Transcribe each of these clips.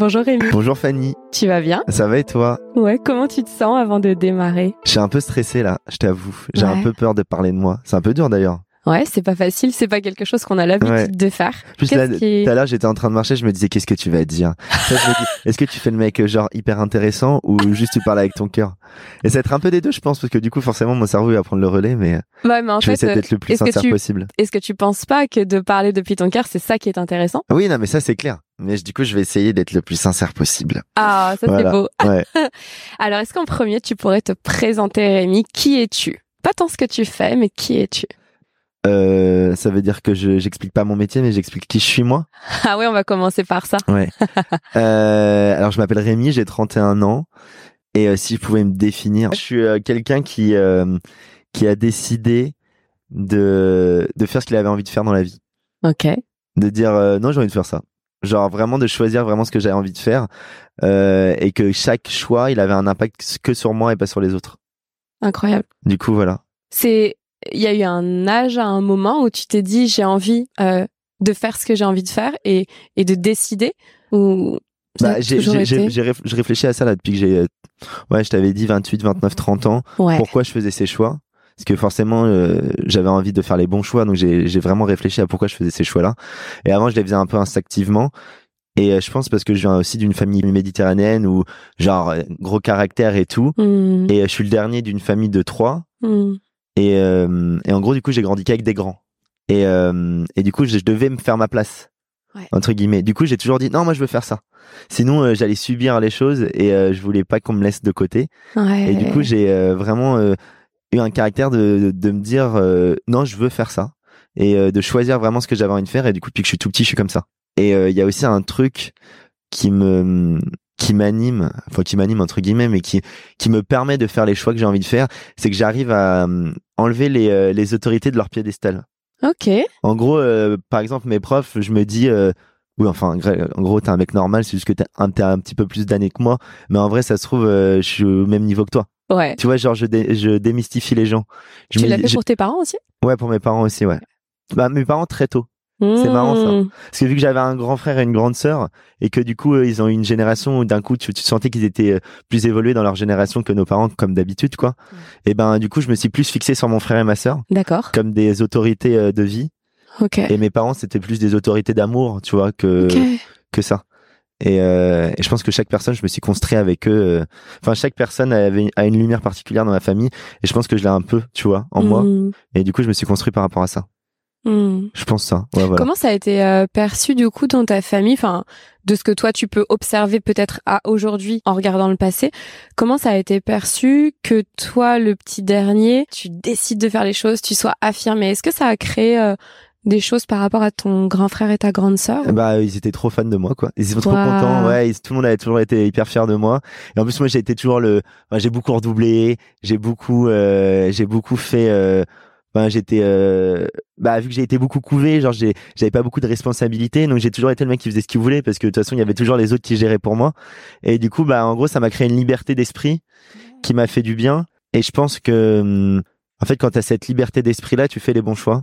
Bonjour Rémi. Bonjour Fanny. Tu vas bien? Ça va et toi? Ouais, comment tu te sens avant de démarrer? Je suis un peu stressé là, je t'avoue. J'ai un peu peur de parler de moi. C'est un peu dur d'ailleurs. Ouais, c'est pas facile, c'est pas quelque chose qu'on a l'habitude Ouais. de faire. Plus tout à l'heure, j'étais en train de marcher, je me disais qu'est-ce que tu vas dire? Est-ce que tu fais le mec euh, genre hyper intéressant ou juste tu parles avec ton cœur? Et ça va être un peu des deux, je pense, parce que du coup, forcément, mon cerveau va prendre le relais, mais euh, Ouais, mais en je vais fait, essayer euh, d'être le plus est-ce que sincère tu- possible. est-ce que tu penses pas que de parler depuis ton cœur, c'est ça qui est intéressant? Oui, non, mais ça c'est clair. Mais du coup, je vais essayer d'être le plus sincère possible. Ah, ça Voilà. c'est beau. Ouais. Alors, est-ce qu'en premier, tu pourrais te présenter Rémi? Qui es-tu? Pas tant ce que tu fais, mais qui es-tu? Euh, ça veut dire que je j'explique pas mon métier, mais j'explique qui je suis moi. Ah ouais, on va commencer par ça. Ouais. euh, alors, je m'appelle Rémi, j'ai 31 ans. Et euh, si je pouvais me définir, je suis quelqu'un qui qui a décidé de de faire ce qu'il avait envie de faire dans la vie, Ok. de dire non, j'ai envie de faire ça. Genre vraiment de choisir vraiment ce que j'avais envie de faire euh, et que chaque choix, il avait un impact que sur moi et pas sur les autres. Incroyable. Du coup, voilà. C'est, il y a eu un âge, à un moment où tu t'es dit j'ai envie euh, de faire ce que j'ai envie de faire et et de décider ou Bah, j'ai j'ai- été? j'ai- je réfléchis à ça là depuis que j'ai euh, ouais, je t'avais dit 28, 29, 30 ans. ouais. pourquoi je faisais ces choix? Parce que forcément euh, j'avais envie de faire les bons choix donc j'ai vraiment réfléchi à pourquoi je faisais ces choix là et avant je les faisais un peu instinctivement. Et euh, je pense parce que je viens aussi d'une famille méditerranéenne où genre euh, gros caractère et tout. Hmm, et euh, je suis le dernier d'une famille de trois. Hmm. et euh, et en gros du coup j'ai grandi qu'avec des grands. Et euh, et du coup je, je devais me faire ma place. Ouais. entre guillemets. Du coup j'ai toujours dit non moi je veux faire ça. Sinon euh, j'allais subir les choses et je voulais pas qu'on me laisse de côté. Ouais. et du coup, j'ai vraiment euh, eu un caractère de, de me dire euh, non, je veux faire ça et euh, de choisir vraiment ce que j'avais envie de faire. Et du coup, depuis que je suis tout petit, je suis comme ça. Et euh, il y a aussi un truc qui me qui m'anime, enfin qui m'anime entre guillemets, mais qui qui me permet de faire les choix que j'ai envie de faire, c'est que j'arrive à euh, enlever les euh, les autorités de leur piédestal. Ok. En gros, euh, par exemple, mes profs, je me dis, euh, oui, enfin, en gr- en gros, t'es un mec normal, c'est juste que t'as un, t'as un petit peu plus d'années que moi, mais en vrai, ça se trouve, euh, je suis au même niveau que toi. Ouais. Tu vois, genre, je, dé- je démystifie les gens. Je Tu l'as fait je- pour tes parents aussi? Ouais, pour mes parents aussi, ouais. Bah, mes parents très tôt. C'est marrant, ça. Hmm. Parce que vu que j'avais un grand frère et une grande sœur, et que du coup, ils ont eu une génération où d'un coup, tu, tu sentais qu'ils étaient euh, plus évolués dans leur génération que nos parents, comme d'habitude, quoi. Et ben, du coup, je me suis plus fixé sur mon frère et ma sœur, D'accord. comme des autorités euh, de vie. Ok. Et mes parents, c'était plus des autorités d'amour, tu vois, que, que ça. Et, euh, et je pense que chaque personne, je me suis construit avec eux. euh, Enfin, chaque personne avait a une lumière particulière dans ma famille. Et je pense que je l'ai un peu, tu vois, en moi. Hmm. Et du coup, je me suis construit par rapport à ça. Hmm. Je pense ça. Ouais, voilà. Comment ça a été euh, perçu du coup dans ta famille, enfin de ce que toi tu peux observer peut-être à aujourd'hui en regardant le passé, comment ça a été perçu que toi le petit dernier, tu décides de faire les choses, tu sois affirmé. Est-ce que ça a créé euh, des choses par rapport à ton grand frère et ta grande sœur Bah, ils étaient trop fans de moi, quoi. Ils étaient trop contents. Ouais, ils- tout le monde avait toujours été hyper fier de moi. Et en plus, moi, j'ai été toujours le. enfin, j'ai beaucoup redoublé. J'ai beaucoup, euh, j'ai beaucoup fait. Euh... Enfin, j'étais. Euh... Bah, vu que j'ai été beaucoup couvé, genre, j'ai, j'avais pas beaucoup de responsabilités, donc j'ai toujours été le mec qui faisait ce qu'il voulait, parce que de toute façon, il y avait toujours les autres qui géraient pour moi. Et du coup, bah, en gros, ça m'a créé une liberté d'esprit qui m'a fait du bien. Et je pense que, hum, en fait, quand t'as cette liberté d'esprit-là, tu fais les bons choix.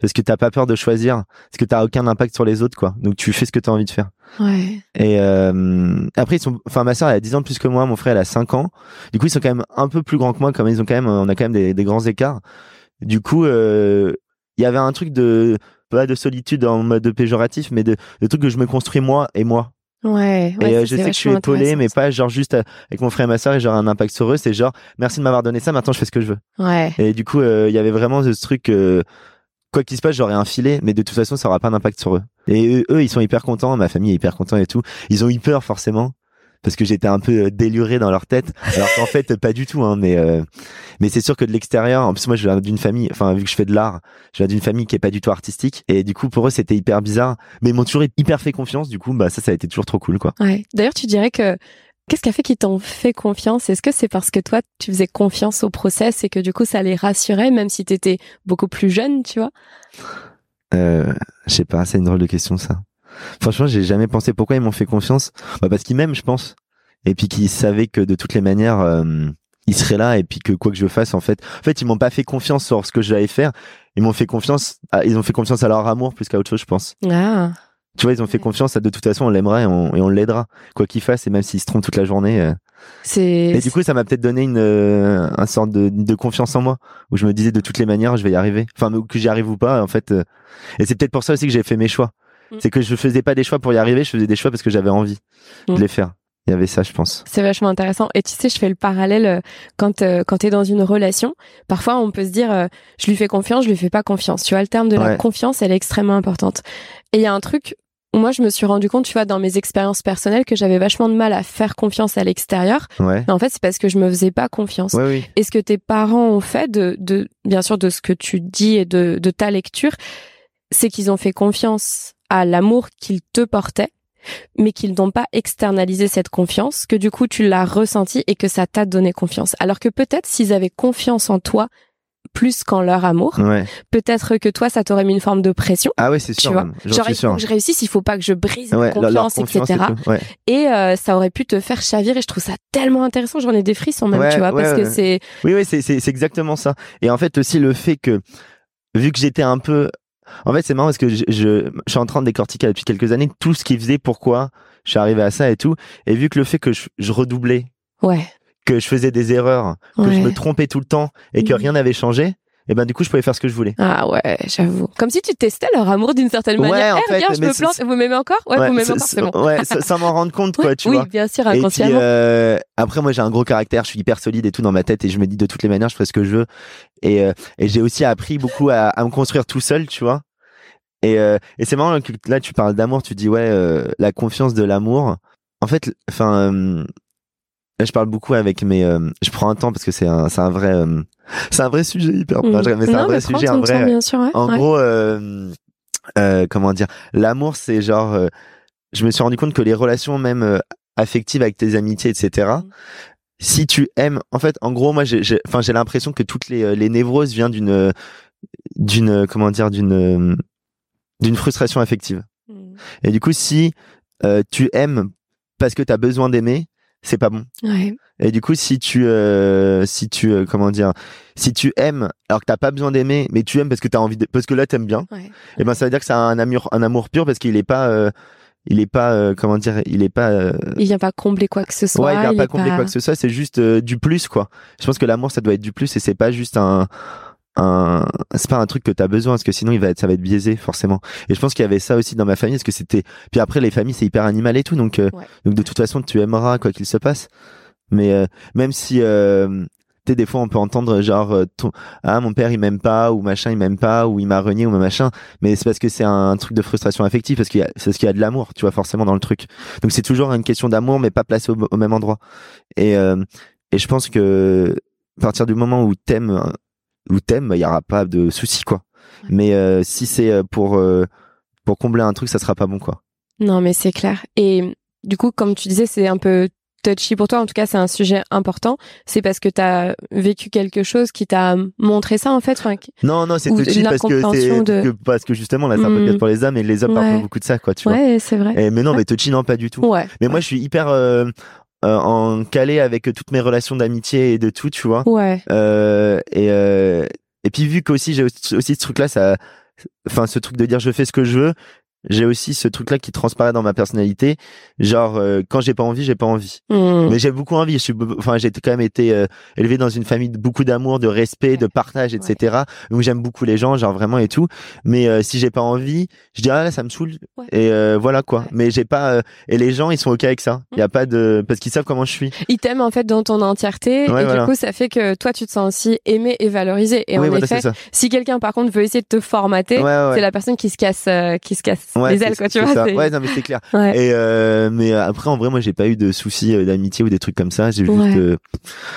Parce que t'as pas peur de choisir, parce que t'as aucun impact sur les autres, quoi. Donc tu fais ce que t'as envie de faire. Ouais. Et euh, après, ils sont, enfin, ma sœur elle a 10 ans de plus que moi, mon frère elle a 5 ans. Du coup, ils sont quand même un peu plus grands que moi, comme ils ont quand même, on a quand même des, des grands écarts. Du coup, euh, il y avait un truc de, pas de solitude en mode péjoratif, mais de, de truc que je me construis moi et moi. Ouais. ouais, et euh, je sais que je suis épaulé, mais pas genre juste euh, avec mon frère et ma sœur et genre un impact sur eux. C'est genre, merci de m'avoir donné ça, maintenant je fais ce que je veux. Ouais. Et du coup, euh, il y avait vraiment ce truc, euh, quoi qu'il se passe, j'aurais un filet, mais de toute façon, ça aura pas d'impact sur eux. Et eux, eux, ils sont hyper contents, ma famille est hyper contente et tout. Ils ont eu peur forcément, parce que j'étais un peu euh, déluré dans leur tête, alors qu'en fait, pas du tout. Hein, mais euh, mais c'est sûr que de l'extérieur, en plus moi, je viens d'une famille, enfin vu que je fais de l'art, je viens d'une famille qui est pas du tout artistique, et du coup, pour eux, c'était hyper bizarre. Mais ils m'ont toujours hyper fait confiance. Du coup, bah ça, ça a été toujours trop cool, quoi. Ouais. D'ailleurs, tu dirais que qu'est-ce qui a fait qu'ils t'ont fait confiance? Est-ce que c'est parce que toi, tu faisais confiance au process et que du coup, ça les rassurait, même si t'étais beaucoup plus jeune, tu vois? Euh, je sais pas, c'est une drôle de question ça. Franchement, j'ai jamais pensé pourquoi ils m'ont fait confiance. Bah parce qu'ils m'aiment, je pense. Et puis qu'ils savaient que de toutes les manières, euh, ils seraient là et puis que quoi que je fasse, en fait, en fait, ils m'ont pas fait confiance sur ce que j'allais faire. Ils m'ont fait confiance. à- ils ont fait confiance à leur amour plus qu'à autre chose, je pense. Ah. Tu vois, ils ont fait confiance. À, de toute façon, on l'aimera et on, et on l'aidera, quoi qu'il fasse. Et même s'il se trompe toute la journée. euh. C'est Et du coup, ça m'a peut-être donné une, euh, un sorte de, de confiance en moi, où je me disais de toutes les manières, je vais y arriver. Enfin, que j'y arrive ou pas, en fait. euh. Et c'est peut-être pour ça aussi que j'ai fait mes choix. Mm. C'est que je faisais pas des choix pour y arriver, je faisais des choix parce que j'avais envie Mm. de les faire. Il y avait ça, je pense. C'est vachement intéressant. Et tu sais, je fais le parallèle quand euh, quand t'es dans une relation. Parfois, on peut se dire, euh, je lui fais confiance, je lui fais pas confiance. Tu vois, le terme de la confiance, elle est extrêmement importante. Et il y a un truc moi, je me suis rendu compte, tu vois, dans mes expériences personnelles, que j'avais vachement de mal à faire confiance à l'extérieur. Ouais. Mais en fait, c'est parce que je me faisais pas confiance. Ouais, oui. Et ce que tes parents ont fait, de, de bien sûr de ce que tu dis et de, de ta lecture, c'est qu'ils ont fait confiance à l'amour qu'ils te portaient, mais qu'ils n'ont pas externalisé cette confiance, que du coup tu l'as ressenti et que ça t'a donné confiance. Alors que peut-être s'ils avaient confiance en toi plus qu'en leur amour, Ouais. peut-être que toi ça t'aurait mis une forme de pression. Ah ouais, c'est Tu sûr. vois, même. J'en Genre faut que je réussisse, il faut pas que je brise Ouais, leur- confiance, confiance et etc. Ouais. Et euh, ça aurait pu te faire chavirer. Et je trouve ça tellement intéressant. J'en ai des frissons même, tu vois, parce que c'est Oui, oui, c'est, exactement ça. Et en fait, aussi le fait que, vu que j'étais un peu, en fait, c'est marrant parce que je, je, je suis en train de décortiquer depuis quelques années tout ce qui faisait pourquoi je suis arrivé à ça et tout. Et vu que le fait que je, je redoublais, ouais. Que je faisais des erreurs, que je me trompais tout le temps et que Mhm. rien n'avait changé, et ben, du coup, je pouvais faire ce que je voulais. Ah ouais, j'avoue. Comme si tu testais leur amour d'une certaine Ouais, manière. en Eh, fait, regarde, je me plante. Vous m'aimez encore? Ouais, vous m'aimez encore, c'est bon. ouais, ça- sans m'en rendre compte, quoi, tu oui, vois. bien sûr, Et puis, inconsciemment. euh, après, moi, j'ai un gros caractère, je suis hyper solide et tout dans ma tête et je me dis de toutes les manières, je ferai ce que je veux. Et, euh, et j'ai aussi appris beaucoup à, à me construire tout seul, tu vois. Et, euh, et c'est marrant là, tu parles d'amour, tu dis, ouais, euh, la confiance de l'amour. En fait, enfin, euh, je parle beaucoup avec mes, euh, je prends un temps parce que c'est un, c'est un vrai, euh, c'est un vrai sujet hyper, Mm. mais c'est un vrai sujet, un temps, vrai, bien sûr, ouais. en ouais. gros, euh, euh, comment dire, l'amour, c'est genre, euh, je me suis rendu compte que les relations même euh, affectives avec tes amitiés, etc. Mm. Si tu aimes, en fait, en gros, moi, j'ai, enfin, j'ai l'impression que toutes les, les névroses viennent d'une, d'une, comment dire, d'une, d'une frustration affective. Mm. Et du coup, si euh, tu aimes parce que tu as besoin d'aimer, c'est pas bon. Ouais. Et du coup, si tu, euh, si tu, euh, comment dire, si tu aimes alors que t'as pas besoin d'aimer, mais tu aimes parce que t'as envie, de, parce que là t'aimes bien, Ouais. et ben ça veut dire que c'est un amour, un amour pur parce qu'il est pas, euh, il est pas, euh, comment dire, il est pas, euh, Il vient pas combler quoi que ce soit. ouais, il vient il pas combler quoi que ce soit, c'est juste euh, du plus quoi. Je pense que l'amour ça doit être du plus et c'est pas juste un, un, c'est pas un truc que t'as besoin parce que sinon il va être, ça va être biaisé forcément. Et je pense qu'il y avait ça aussi dans ma famille parce que c'était, puis après les familles c'est hyper animal et tout donc, euh, Ouais. donc de toute façon tu aimeras quoi qu'il se passe. Mais euh, même si euh, tu sais, des fois on peut entendre genre euh, ton- ah mon père il m'aime pas ou machin il m'aime pas ou il m'a renié ou machin mais c'est parce que c'est un truc de frustration affective parce qu'il y a c'est parce qu'il y a de l'amour tu vois forcément dans le truc donc c'est toujours une question d'amour mais pas placé au, au même endroit et euh, et je pense que à partir du moment où t'aimes où t'aimes il y aura pas de souci quoi Ouais. mais euh, si c'est euh, pour euh, pour combler un truc ça sera pas bon quoi Non, mais c'est clair. Et du coup, comme tu disais, c'est un peu touchy pour toi. En tout cas, c'est un sujet important. C'est parce que tu as vécu quelque chose qui t'a montré ça, en fait. Enfin, non non c'est Ou touchy parce que de- que- parce que justement là c'est un peu Mm. peut-être pour les hommes et les hommes parlent Ouais. beaucoup de ça quoi tu vois ouais, c'est vrai. Et- mais non mais touchy non pas du tout Ouais. Mais moi, je suis hyper euh, euh, en calé avec toutes mes relations d'amitié et de tout, tu vois. Ouais. Euh, et euh, et puis vu qu'aussi j'ai aussi ce truc-là, ça, enfin ce truc de dire je fais ce que je veux. J'ai aussi ce truc-là qui transparaît dans ma personnalité, genre euh, quand j'ai pas envie, j'ai pas envie. Mm. Mais j'ai beaucoup envie. Je suis, enfin, j'ai quand même été euh, élevé dans une famille de beaucoup d'amour, de respect, de partage, etc. Donc j'aime beaucoup les gens, genre vraiment et tout. Mais euh, si j'ai pas envie, je dis ah là ça me saoule Ouais. et euh, voilà quoi. Ouais. Mais j'ai pas euh, et les gens ils sont ok avec ça. Il y a pas de parce qu'ils savent comment je suis. Il t'aime, en fait, dans ton entièreté. Ouais, et voilà. du coup, ça fait que toi, tu te sens aussi aimé et valorisé. Et oui en voilà effet, si quelqu'un, par contre, veut essayer de te formater, c'est la personne qui se casse, euh, qui se casse Ouais, les c'est- ailes, quoi, tu c'est vois. ça. Ouais non mais c'est clair. Ouais. Et euh, mais après en vrai moi j'ai pas eu de soucis euh, d'amitié ou des trucs comme ça. J'ai juste, Ouais. euh,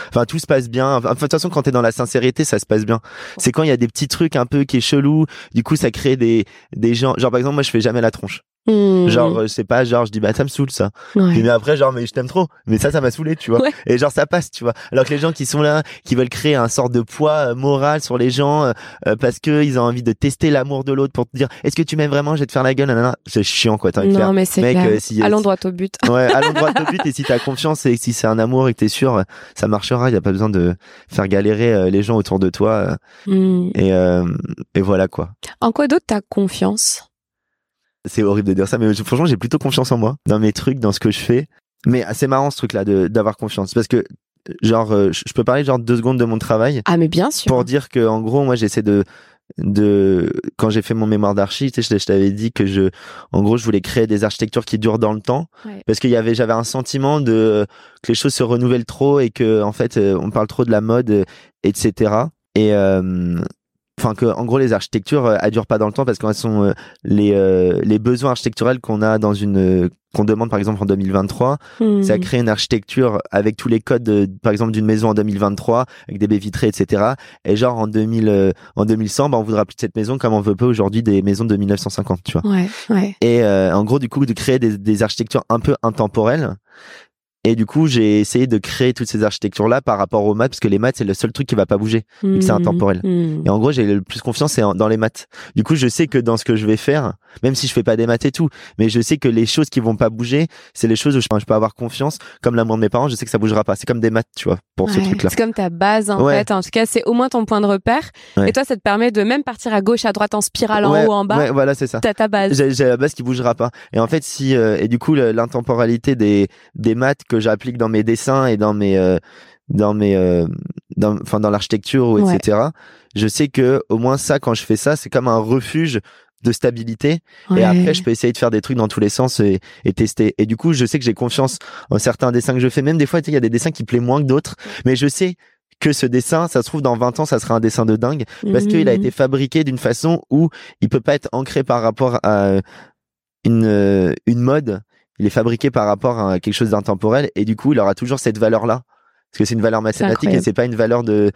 enfin tout se passe bien. Enfin de toute façon quand t'es dans la sincérité ça se passe bien. C'est quand il y a des petits trucs un peu qui est chelou. Du coup ça crée des des gens. Genre par exemple moi je fais jamais la tronche. Mm. Genre euh, je sais pas genre je dis bah ça me saoule ça. Ouais. Mais après genre mais je t'aime trop. Mais ça ça m'a saoulé tu vois. Ouais. Et genre ça passe tu vois. Alors que les gens qui sont là qui veulent créer un sort de poids euh, moral sur les gens euh, euh, parce que ils ont envie de tester l'amour de l'autre pour te dire est-ce que tu m'aimes vraiment? Je vais te faire la gueule nanana. C'est chiant quoi t'as envie. Non, mais c'est clair. euh, si- Allons droit au but. Ouais, allons droit au but et si t'as confiance et si c'est un amour et que t'es sûr, euh, ça marchera. Il y a pas besoin de faire galérer euh, les gens autour de toi euh, Mm. et euh, et voilà quoi. En quoi d'autre t'as confiance? C'est horrible de dire ça, mais franchement, j'ai plutôt confiance en moi, dans mes trucs, dans ce que je fais. Mais c'est marrant ce truc-là de d'avoir confiance, parce que genre, euh, je peux parler genre deux secondes de mon travail. Ah mais bien sûr. Pour dire que en gros, moi, j'essaie de de quand j'ai fait mon mémoire d'archi, tu sais, je, t'avais dit que je, en gros, je voulais créer des architectures qui durent dans le temps, parce qu'il y avait, j'avais un sentiment de que les choses se renouvellent trop et que en fait, euh, on parle trop de la mode, etc. Et euh, enfin que en gros les architectures euh, elles durent pas dans le temps parce qu'elles sont euh, les euh, les besoins architecturels qu'on a dans une qu'on demande par exemple en 2023 hmm. ça crée une architecture avec tous les codes de, par exemple d'une maison en 2023 avec des baies vitrées etc et genre en 2000 en 2100 bah on voudra plus de cette maison comme on veut pas aujourd'hui des maisons de 1950 tu vois ouais, ouais. et en gros du coup de créer des, des architectures un peu intemporelles et du coup, j'ai essayé de créer toutes ces architectures-là par rapport aux maths, parce que les maths, c'est le seul truc qui va pas bouger, vu que c'est mmh. intemporel. Mmh. Et en gros, j'ai le plus confiance c'est dans les maths. Du coup, je sais que dans ce que je vais faire, même si je fais pas des maths et tout, mais je sais que les choses qui vont pas bouger, c'est les choses où je, peux avoir confiance. Comme l'amour de mes parents, je sais que ça bougera pas. C'est comme des maths, tu vois, pour ce truc-là. C'est comme ta base, en fait. En tout cas, c'est au moins ton point de repère. Et toi, ça te permet de même partir à gauche, à droite, en spirale, en haut, en bas. Ouais, voilà, c'est ça. T'as ta base. J'ai la base qui bougera pas. Et en fait, si, euh, et du coup, l'intemporalité des, des maths que j'applique dans mes dessin et dans mes euh, dans mes euh, dans enfin dans l'architecture ou etc je sais que au moins ça quand je fais ça c'est comme un refuge de stabilité. Et après je peux essayer de faire des trucs dans tous les sens et, et tester. Et du coup je sais que j'ai confiance en certains dessins que je fais. Même des fois il y a des dessins qui plaisent moins que d'autres. Mais je sais que ce dessin, ça se trouve dans 20 ans, ça sera un dessin de dingue parce qu'il a mmh. été fabriqué d'une façon où il peut pas être ancré par rapport à une euh, une mode. Il est fabriqué par rapport à quelque chose d'intemporel et du coup il aura toujours cette valeur là parce que c'est une valeur mathématique et c'est pas une valeur de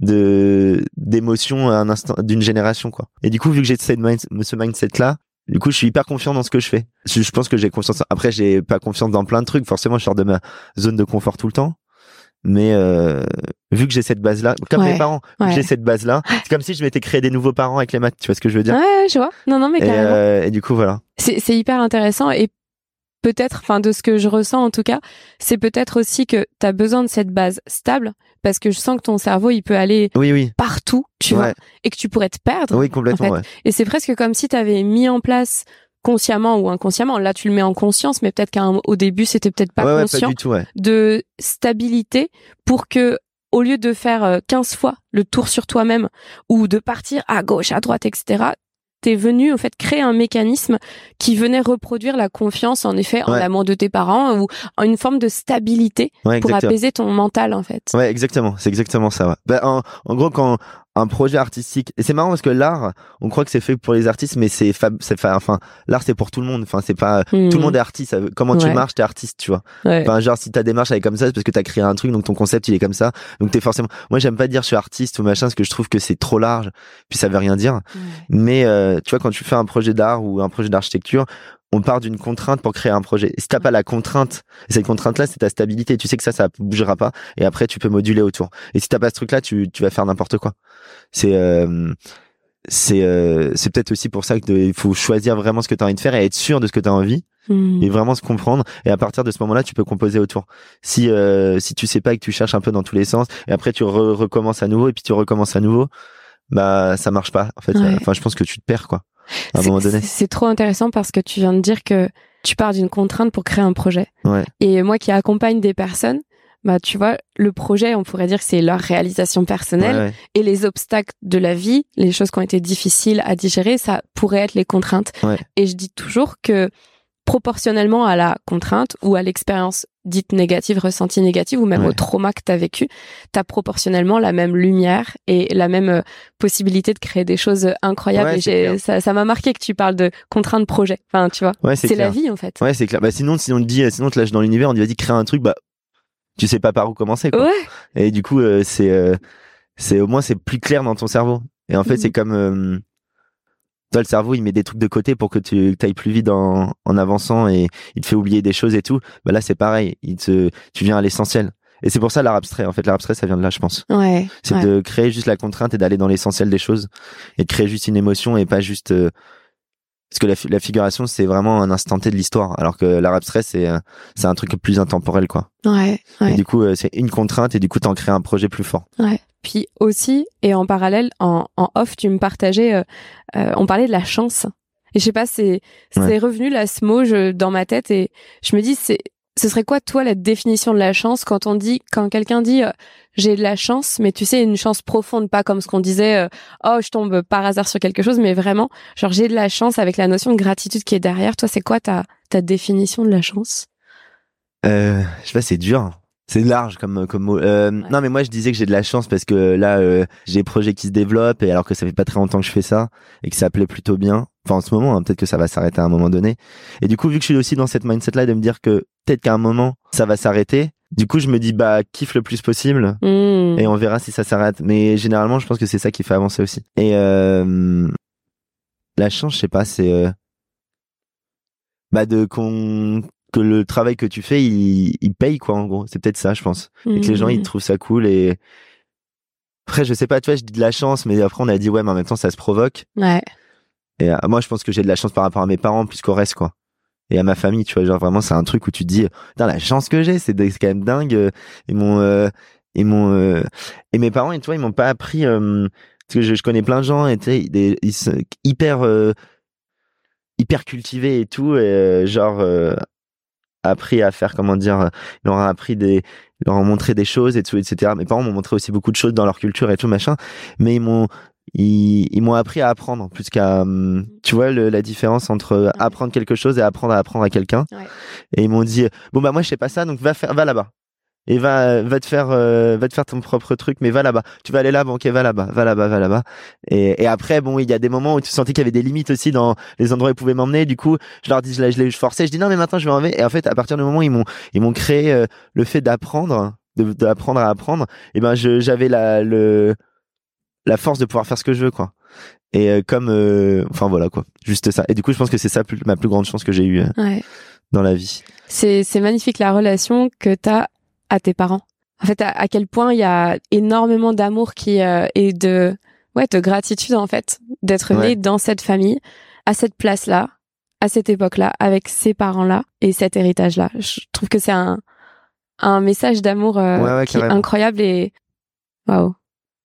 de d'émotion à un instant d'une génération quoi. Et du coup vu que j'ai cette ce mindset là du coup je suis hyper confiant dans ce que je fais. Je, pense que j'ai confiance après j'ai pas confiance dans plein de trucs. Forcément je sors de ma zone de confort tout le temps. Mais euh, vu que j'ai cette base là comme mes parents j'ai cette base là c'est comme si je m'étais créé des nouveaux parents avec les maths tu vois ce que je veux dire? Ouais je vois. Non non mais carrément. Et, euh, et du coup voilà. C'est hyper intéressant. Et peut-être, enfin de ce que je ressens en tout cas, c'est peut-être aussi que tu as besoin de cette base stable parce que je sens que ton cerveau il peut aller partout, tu vois, et que tu pourrais te perdre. Oui, complètement. Et c'est presque comme si tu avais mis en place consciemment ou inconsciemment. Là, tu le mets en conscience, mais peut-être qu'au début, c'était peut-être pas conscient de stabilité pour que au lieu de faire 15 euh, fois le tour sur toi-même ou de partir à gauche, à droite, etc., t'es venu en fait créer un mécanisme qui venait reproduire la confiance en effet en l'amour de tes parents ou en une forme de stabilité pour apaiser ton mental en fait. Ouais, exactement, c'est exactement ça. Ouais. Bah, en, en, gros quand un projet artistique. Et c'est marrant parce que l'art, on croit que c'est fait pour les artistes, mais c'est c'est enfin l'art c'est pour tout le monde. Enfin c'est pas tout le hmm. monde est artiste. Comment tu marches, t'es artiste, tu vois. Enfin genre si ta démarche elle est comme ça, c'est parce que t'as créé un truc, donc ton concept il est comme ça. Donc t'es forcément. Moi j'aime pas dire je suis artiste ou machin, parce que je trouve que c'est trop large, puis ça veut rien dire. Mais euh, tu vois quand tu fais un projet d'art ou un projet d'architecture, on part d'une contrainte pour créer un projet. Et si t'as pas la contrainte, et cette contrainte-là, c'est ta stabilité. Tu sais que ça, ça bougera pas. Et après, tu peux moduler autour. Et si t'as pas ce truc-là, tu, tu vas faire n'importe quoi. C'est, euh, c'est, euh, c'est peut-être aussi pour ça qu'il faut choisir vraiment ce que tu as envie de faire et être sûr de ce que tu as envie. Hmm. Et vraiment se comprendre. Et à partir de ce moment-là, tu peux composer autour. Si, euh, si tu sais pas et que tu cherches un peu dans tous les sens, et après tu recommences à nouveau, et puis tu recommences à nouveau, bah, ça marche pas. En fait, enfin, je pense que tu te perds, quoi à un moment donné. C'est trop intéressant parce que tu viens de dire que tu pars d'une contrainte pour créer un projet. Ouais. Et moi qui accompagne des personnes, bah tu vois, le projet, on pourrait dire que c'est leur réalisation personnelle et les obstacles de la vie, les choses qui ont été difficiles à digérer, ça pourrait être les contraintes. Et je dis toujours que proportionnellement à la contrainte ou à l'expérience dite négative, ressentie négative ou même au trauma que tu as vécu, tu as proportionnellement la même lumière et la même euh, possibilité de créer des choses incroyables. et ça, ça m'a marqué que tu parles de contrainte projet. Enfin, tu vois, c'est la vie en fait. Ouais, c'est clair. Bah, sinon, si on te dit, sinon, te lâches dans l'univers, on dit vas-y, crée un truc, bah, tu sais pas par où commencer. Quoi. Et du coup, euh, c'est, euh, c'est au moins c'est plus clair dans ton cerveau. Et en fait, mmh. c'est comme toi le cerveau il met des trucs de côté pour que tu ailles plus vite en, en avançant et il te fait oublier des choses et tout. Bah là c'est pareil. Il te tu viens à l'essentiel. Et c'est pour ça l'art abstrait. En fait l'art abstrait ça vient de là je pense. Ouais c'est de créer juste la contrainte et d'aller dans l'essentiel des choses et de créer juste une émotion et pas juste euh, parce que la, la figuration c'est vraiment un instant T de l'histoire alors que l'art abstrait c'est euh, c'est un truc plus intemporel quoi ouais, ouais. et du coup euh, c'est une contrainte et du coup t'en crées un projet plus fort ouais puis aussi, et en parallèle, en, en off, tu me partageais, euh, euh, on parlait de la chance. Et je sais pas, c'est c'est revenu là ce mot je, dans ma tête et je me dis c'est ce serait quoi toi la définition de la chance quand on dit quand quelqu'un dit euh, j'ai de la chance mais tu sais une chance profonde pas comme ce qu'on disait euh, oh je tombe par hasard sur quelque chose mais vraiment genre j'ai de la chance avec la notion de gratitude qui est derrière toi c'est quoi ta ta définition de la chance? Euh, je sais pas c'est dur c'est large comme comme mot. Euh, Non mais moi je disais que j'ai de la chance parce que là euh, j'ai des projets qui se développent et alors que ça fait pas très longtemps que je fais ça et que ça plaît plutôt bien. Enfin en ce moment, hein, peut-être que ça va s'arrêter à un moment donné. Et du coup vu que je suis aussi dans cette mindset là de me dire que peut-être qu'à un moment ça va s'arrêter. Du coup je me dis bah kiffe le plus possible mmh. et on verra si ça s'arrête. Mais généralement je pense que c'est ça qui fait avancer aussi. Et euh, la chance je sais pas c'est euh, bah de qu'on que le travail que tu fais, il, il paye quoi en gros. C'est peut-être ça, je pense. Et que les gens ils Mmh. trouvent ça cool et après je sais pas, tu vois, je dis de la chance, mais après on a dit ouais, mais en même temps ça se provoque. Ouais. Et euh, moi je pense que j'ai de la chance par rapport à mes parents plus qu'au reste quoi. Et à ma famille, tu vois, genre vraiment c'est un truc où tu te dis, putain la chance que j'ai, c'est quand même dingue. euh, Et mon euh, et mon euh, et mes parents, et tu vois, ils m'ont pas appris euh, parce que je, connais plein de gens et ils sont hyper euh, hyper cultivés et tout, et genre appris à faire comment dire, ils leur ont appris des, ils leur ont montré des choses et tout, etc. Mes parents m'ont montré aussi beaucoup de choses dans leur culture et tout machin, mais ils m'ont ils, ils m'ont appris à apprendre plus qu'à hum, tu vois le, la différence entre apprendre quelque chose et apprendre à apprendre à quelqu'un. Ouais. et ils m'ont dit bon bah moi je sais pas ça donc va faire va là-bas. Et va va te faire euh, va te faire ton propre truc mais va là-bas. Tu vas aller là bon ok va là-bas va là-bas va là-bas et, et après bon il y a des moments où tu sentais qu'il y avait des limites aussi dans les endroits où ils pouvaient m'emmener. Du coup je leur dis je, les- je les je forçais. Je dis non mais maintenant je vais enlever et en fait à partir du moment où ils m'ont ils m'ont créé euh, le fait d'apprendre de- d'apprendre à apprendre et ben je j'avais la le la force de pouvoir faire ce que je veux quoi et euh, comme euh, enfin voilà quoi juste ça et du coup je pense que c'est ça plus- ma plus grande chance que j'ai eue euh, Ouais. dans la vie C'est c'est magnifique la relation que t'as à tes parents. En fait, à, à quel point il y a énormément d'amour qui euh, et de ouais de gratitude en fait d'être né dans cette famille, à cette place là, à cette époque là, avec ces parents là et cet héritage là. Je trouve que c'est un un message d'amour euh, Ouais, ouais, qui est carrément. incroyable et waouh.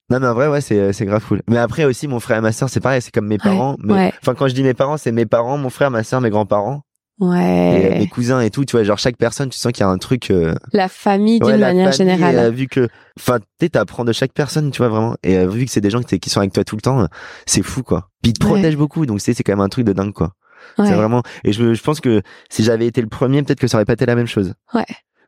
Non mais en vrai ouais c'est c'est grave cool mais après aussi mon frère et ma sœur c'est pareil c'est comme mes parents mais ouais. enfin quand je dis mes parents c'est mes parents mon frère ma sœur mes grands-parents et euh, Ouais. mes cousins et tout tu vois genre chaque personne tu sens qu'il y a un truc euh, La famille d'une ouais, manière famille, générale. euh, vu que enfin tu t'apprends de chaque personne tu vois vraiment et euh, vu que c'est des gens qui, qui sont avec toi tout le temps euh, c'est fou quoi puis ils te protègent beaucoup donc c'est c'est quand même un truc de dingue quoi ouais. c'est vraiment et je, je pense que si j'avais été le premier peut-être que ça aurait pas été la même chose Ouais.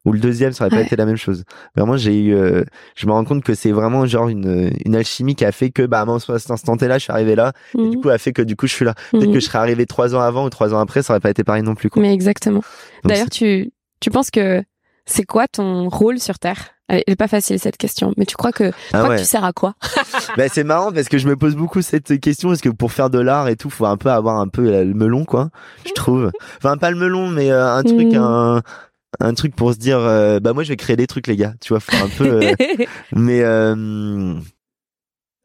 Ou le deuxième ça aurait pas été la même chose vraiment j'ai eu euh, je me rends compte que c'est vraiment genre une une alchimie qui a fait que bah à cet instant là je suis arrivé là et du Mhm. coup a fait que du coup je suis là peut-être Mhm. que je serais arrivé trois ans avant ou trois ans après ça aurait pas été pareil non plus quoi Mais exactement. D'ailleurs, tu, tu penses que c'est quoi ton rôle sur Terre? Elle est pas facile cette question, mais tu crois que, tu Ah crois ouais. que tu sers à quoi? Bah, c'est marrant parce que je me pose beaucoup cette question parce que pour faire de l'art et tout, faut un peu avoir un peu euh, le melon quoi, je trouve. Enfin pas le melon mais euh, un truc un un truc pour se dire euh, bah moi je vais créer des trucs les gars, tu vois, faut un peu euh, mais euh,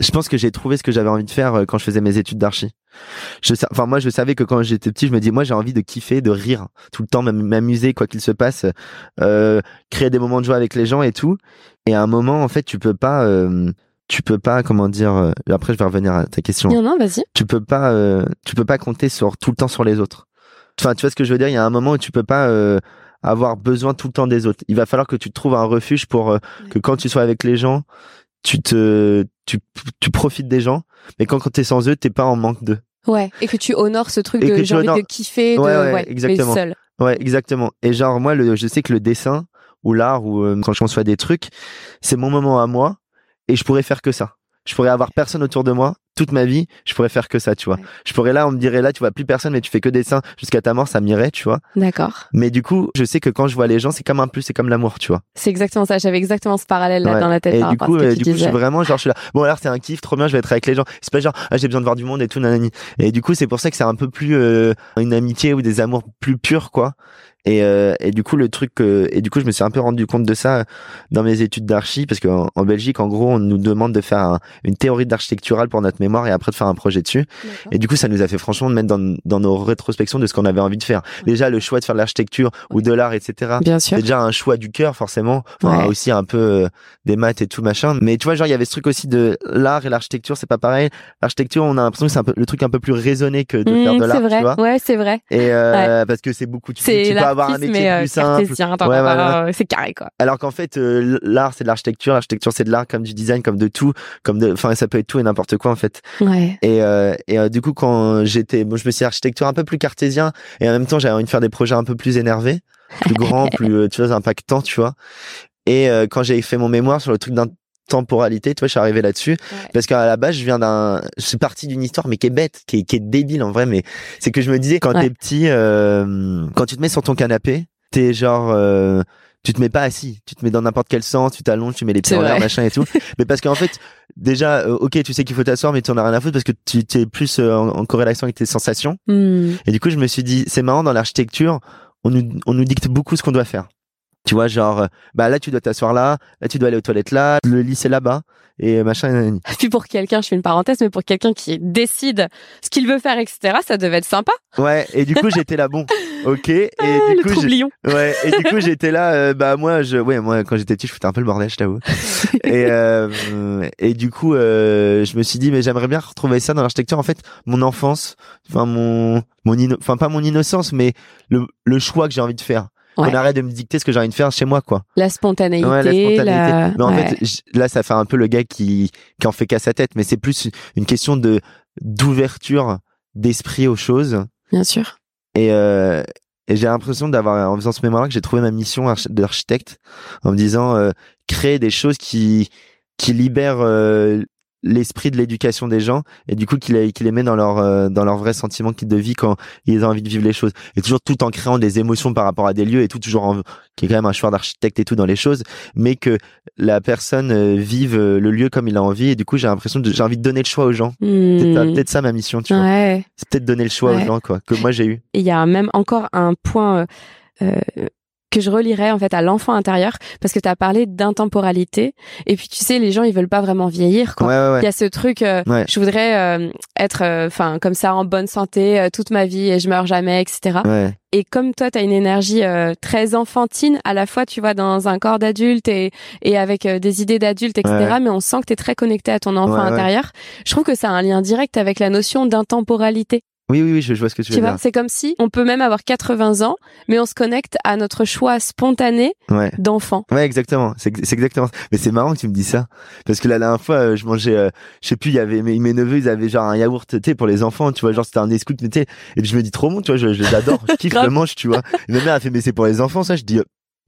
je pense que j'ai trouvé ce que j'avais envie de faire quand je faisais mes études d'archi. Je enfin moi je savais que quand j'étais petit, je me dis moi j'ai envie de kiffer, de rire tout le temps, m'am- m'amuser quoi qu'il se passe, créer des moments de joie avec les gens et tout. Et à un moment en fait, tu peux pas tu peux pas comment dire après je vais revenir à ta question. non, non, vas-y. Tu peux pas tu peux pas compter sur tout le temps sur les autres. Enfin, tu vois ce que je veux dire, il y a un moment où tu peux pas avoir besoin tout le temps des autres. Il va falloir que tu trouves un refuge pour euh, que quand tu sois avec les gens, tu te tu, tu profites des gens, mais quand, quand t'es sans eux, t'es pas en manque d'eux. Ouais. Et que tu honores ce truc Et de tu j'ai envie honores- de kiffer, de Ouais, ouais, ouais, exactement. mais seul. Ouais, exactement. Et genre moi, le, je sais que le dessin ou l'art ou euh, quand je conçois des trucs, c'est mon moment à moi et je pourrais faire que ça. Je pourrais avoir personne autour de moi toute ma vie, je pourrais faire que ça, tu vois. Ouais. Je pourrais là, on me dirait là, tu vois plus personne, mais tu fais que dessin jusqu'à ta mort, ça m'irait, tu vois. D'accord. Mais du coup, je sais que quand je vois les gens, c'est comme un plus, c'est comme l'amour, tu vois. C'est exactement ça. J'avais exactement ce parallèle là Ouais. dans la tête Et par du coup, à ce euh, du coup, je suis vraiment genre, je suis là. Bon, alors c'est un kiff, trop bien, je vais être avec les gens. C'est pas genre, ah, j'ai besoin de voir du monde et tout, nanani. Et du coup, c'est pour ça que c'est un peu plus euh, une amitié ou des amours plus purs, quoi. Et, euh, et du coup, le truc, euh, et du coup, je me suis un peu rendu compte de ça dans mes études d'archi, parce qu'en en Belgique, en gros, on nous demande de faire un- une théorie d'architecturale pour notre mémoire. et après de faire un projet dessus. Et du coup, ça nous a fait franchement de mettre dans, dans nos rétrospections de ce qu'on avait envie de faire. Déjà, le choix de faire de l'architecture ou de l'art, etc. Bien sûr. C'est déjà un choix du cœur, forcément. Enfin, aussi un peu euh, des maths et tout machin. Mais tu vois, genre, il y avait ce truc aussi de l'art et l'architecture, c'est pas pareil. L'architecture, on a l'impression que c'est un peu le truc un peu plus raisonné que de faire de Mmh, c'est l'art, vrai. tu vois. Ouais, c'est vrai. Et euh, parce que c'est beaucoup, tu, avoir un métier mais euh, plus simple. Ouais, voilà. euh, c'est carré quoi. Alors qu'en fait, euh, l'art c'est de l'architecture, l'architecture c'est de l'art comme du design, comme de tout, comme de, enfin ça peut être tout et n'importe quoi en fait. Ouais. Et, et du coup quand j'étais, bon je me suis dit architecture un peu plus cartésien et en même temps j'avais envie de faire des projets un peu plus énervés, plus grands, plus tu vois impactants, tu vois. Et euh, quand j'ai fait mon mémoire sur le truc d'intemporalité, tu vois, je suis arrivé là-dessus parce qu'à la base je viens d'un, je suis parti d'une histoire mais qui est bête, qui est, qui est débile en vrai, mais c'est que je me disais quand Ouais. t'es petit, euh, quand tu te mets sur ton canapé, t'es genre euh, tu te mets pas assis, tu te mets dans n'importe quel sens, tu t'allonges, tu mets les pieds C'est en l'air, machin et tout. mais parce qu'en fait, déjà, euh, ok, tu sais qu'il faut t'asseoir, mais tu en as rien à foutre parce que tu es plus euh, en, en corrélation avec tes sensations. Hmm. Et du coup, je me suis dit, c'est marrant dans l'architecture, on nous, on nous dicte beaucoup ce qu'on doit faire. Tu vois, genre, euh, bah là, tu dois t'asseoir là, là, tu dois aller aux toilettes là, le lit c'est là-bas, et machin. Puis pour quelqu'un, je fais une parenthèse, mais pour quelqu'un qui décide ce qu'il veut faire, etc., ça devait être sympa. Ouais, et du coup, j'étais là, bon, ok. Et Ah, du le coup, troublion. Ouais, et du coup j'étais là, euh, bah moi, je, ouais, moi quand j'étais petit, je foutais un peu le bordel, je t'avoue. et euh, et du coup, euh, je me suis dit, mais j'aimerais bien retrouver ça dans l'architecture. En fait, mon enfance, enfin mon, mon, enfin pas mon innocence, mais le, le choix que j'ai envie de faire. Ouais. On arrête de me dicter ce que j'ai envie de faire chez moi, quoi. La spontanéité. Ouais, la spontanéité. la- Mais en ouais. fait, là, ça fait un peu le gars qui, qui en fait qu'à sa tête, mais c'est plus une question de d'ouverture d'esprit aux choses. bien sûr. Et, euh, et j'ai l'impression d'avoir, en faisant ce mémoire-là, que j'ai trouvé ma mission arch- d'architecte en me disant euh, créer des choses qui qui libèrent euh, l'esprit de l'éducation des gens et du coup qui les, les met dans leur euh, dans leur vrai sentiment de vie quand ils ont envie de vivre les choses et toujours tout en créant des émotions par rapport à des lieux et tout toujours en, qui est quand même un choix d'architecte et tout dans les choses mais que la personne euh, vive euh, le lieu comme il a envie et du coup j'ai l'impression de j'ai envie de donner le choix aux gens c'est Hmm. peut-être ça ma mission tu vois Ouais. c'est peut-être donner le choix Ouais. aux gens quoi que moi j'ai eu Et il y a même encore un point euh, euh, que je relierais en fait à l'enfant intérieur parce que tu as parlé d'intemporalité et puis tu sais les gens ils veulent pas vraiment vieillir quoi. ouais ouais Il ouais y a ce truc euh, je voudrais euh, être enfin comme ça en bonne santé euh, toute ma vie et je meurs jamais etc. ouais Et comme toi tu as une énergie euh, très enfantine à la fois tu vois dans un corps d'adulte et et avec euh, des idées d'adulte etc. Mais on sent que tu es très connecté à ton enfant intérieur. Je trouve que ça a un lien direct avec la notion d'intemporalité. Oui, oui, oui, je, je vois ce que tu Tu veux vois, dire. c'est comme si on peut même avoir 80 ans, mais on se connecte à notre choix spontané Ouais. d'enfant. Ouais, exactement. C'est exactement. Mais c'est marrant que tu me dis ça, parce que la dernière fois, euh, je mangeais, euh, je sais plus, il y avait mes, mes neveux, ils avaient genre un yaourt, sais, pour les enfants, tu vois, genre c'était un Nesquik, tu sais. Et puis je me dis trop bon, tu vois, je, je je kiffe, je mange, tu vois. Et ma mère a fait, mais c'est pour les enfants, ça. Je dis,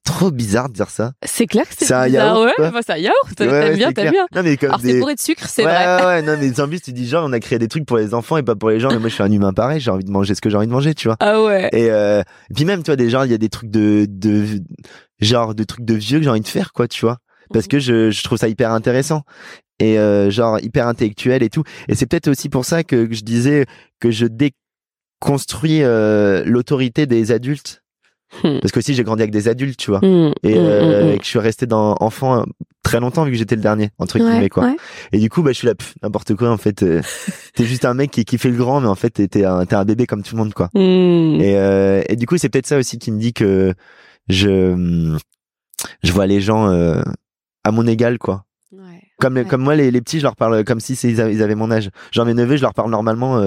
trop bizarre de dire ça. C'est clair que c'est un bizarre, yaourt, ouais. Enfin, c'est un yaourt. Ouais, T'aimes bien, t'aimes bien. Non, mais comme Alors des... c'est bourré de sucre, c'est ouais, vrai. Ouais, ouais, non, mais en plus, tu dis genre, on a créé des trucs pour les enfants et pas pour les gens, mais moi, je suis un humain pareil, j'ai envie de manger ce que j'ai envie de manger, tu vois. Ah ouais. Et, euh, et puis même, tu vois, des gens, il y a des trucs de, de, genre, de trucs de vieux que j'ai envie de faire, quoi, tu vois. Parce que je, je trouve ça hyper intéressant. Et, euh, genre, hyper intellectuel et tout. Et c'est peut-être aussi pour ça que, que je disais que je déconstruis, euh, l'autorité des adultes. Hmm. Parce que aussi, j'ai grandi avec des adultes, tu vois. Hmm, Et, hmm, euh, et que je suis resté dans enfant euh, très longtemps vu que j'étais le dernier, entre guillemets, quoi. ouais. Et du coup, bah, je suis là, n'importe quoi, en fait. euh, t'es juste un mec qui, qui fait le grand, mais en fait, t'es, un, t'es un bébé comme tout le monde, quoi. Et, euh, et du coup, c'est peut-être ça aussi qui me dit que je, je vois les gens euh, à mon égal, quoi. Ouais. Comme, comme moi, les, les petits, je leur parle comme si c'est- ils avaient, ils avaient mon âge. Genre mes neveux, je leur parle normalement.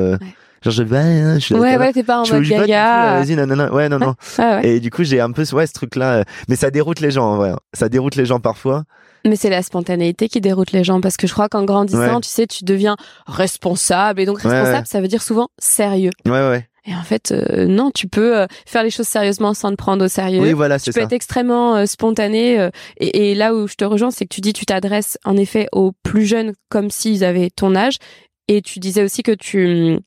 Ouais. Genre je hein, je suis là, Ouais, ouais, t'es pas en mode gaga. Vas-y, nanana. Ouais, non, non. Ah ouais. Et du coup, j'ai un peu, ouais, ce truc-là. euh, Mais ça déroute les gens, en vrai. Ça déroute les gens parfois. Mais c'est la spontanéité qui déroute les gens parce que je crois qu'en grandissant, Ouais. tu sais, tu deviens responsable et donc Ouais, responsable, ouais. ça veut dire souvent sérieux. Ouais, ouais. Et en fait, euh, non, tu peux euh, faire les choses sérieusement sans te prendre au sérieux. Oui, voilà, tu peux ça. être extrêmement euh, spontané et, et là où je te rejoins c'est que tu dis tu t'adresses en effet aux plus jeunes comme s'ils avaient ton âge et tu disais aussi que tu hum,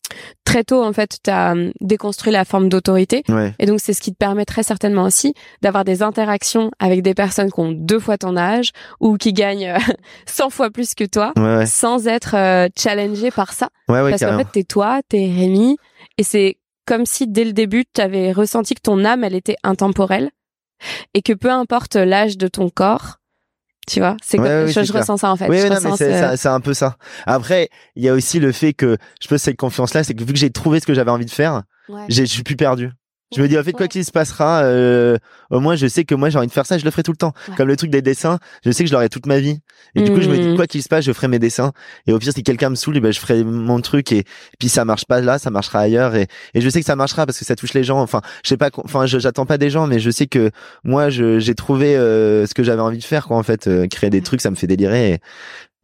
très tôt en fait tu as déconstruit la forme d'autorité Ouais. et donc c'est ce qui te permet très certainement aussi d'avoir des interactions avec des personnes qui ont deux fois ton âge ou qui gagnent euh, 100 fois plus que toi Ouais, ouais. sans être euh, challengé par ça Ouais, ouais, parce qu'en fait, t'es toi, t'es Rémi, et c'est comme si dès le début, t'avais ressenti que ton âme, elle était intemporelle, et que peu importe l'âge de ton corps, Tu vois, c'est Ouais, comme oui, je, ressens ça en fait. Oui, Je oui, non, mais c'est un peu ça. Après, il y a aussi le fait que je pose cette confiance-là, c'est que vu que j'ai trouvé ce que j'avais envie de faire, Ouais. j'ai- je suis plus perdu. Je me dis, en fait, quoi Ouais. qu'il se passera, euh, au moins, je sais que moi, j'ai envie de faire ça, je le ferai tout le temps. Ouais. Comme le truc des dessins, je sais que je l'aurai toute ma vie. Et du coup, je me dis, Mhm. quoi qu'il se passe, je ferai mes dessins. Et au pire, si quelqu'un me saoule, eh ben, je ferai mon truc. Et puis, ça marche pas là, ça marchera ailleurs. Et, et je sais que ça marchera parce que ça touche les gens. Enfin, je sais pas, enfin, j'attends pas des gens, mais je sais que moi, j'ai trouvé euh, ce que j'avais envie de faire, quoi, en fait. Euh, créer des Ouais. trucs, ça me fait délirer. Et,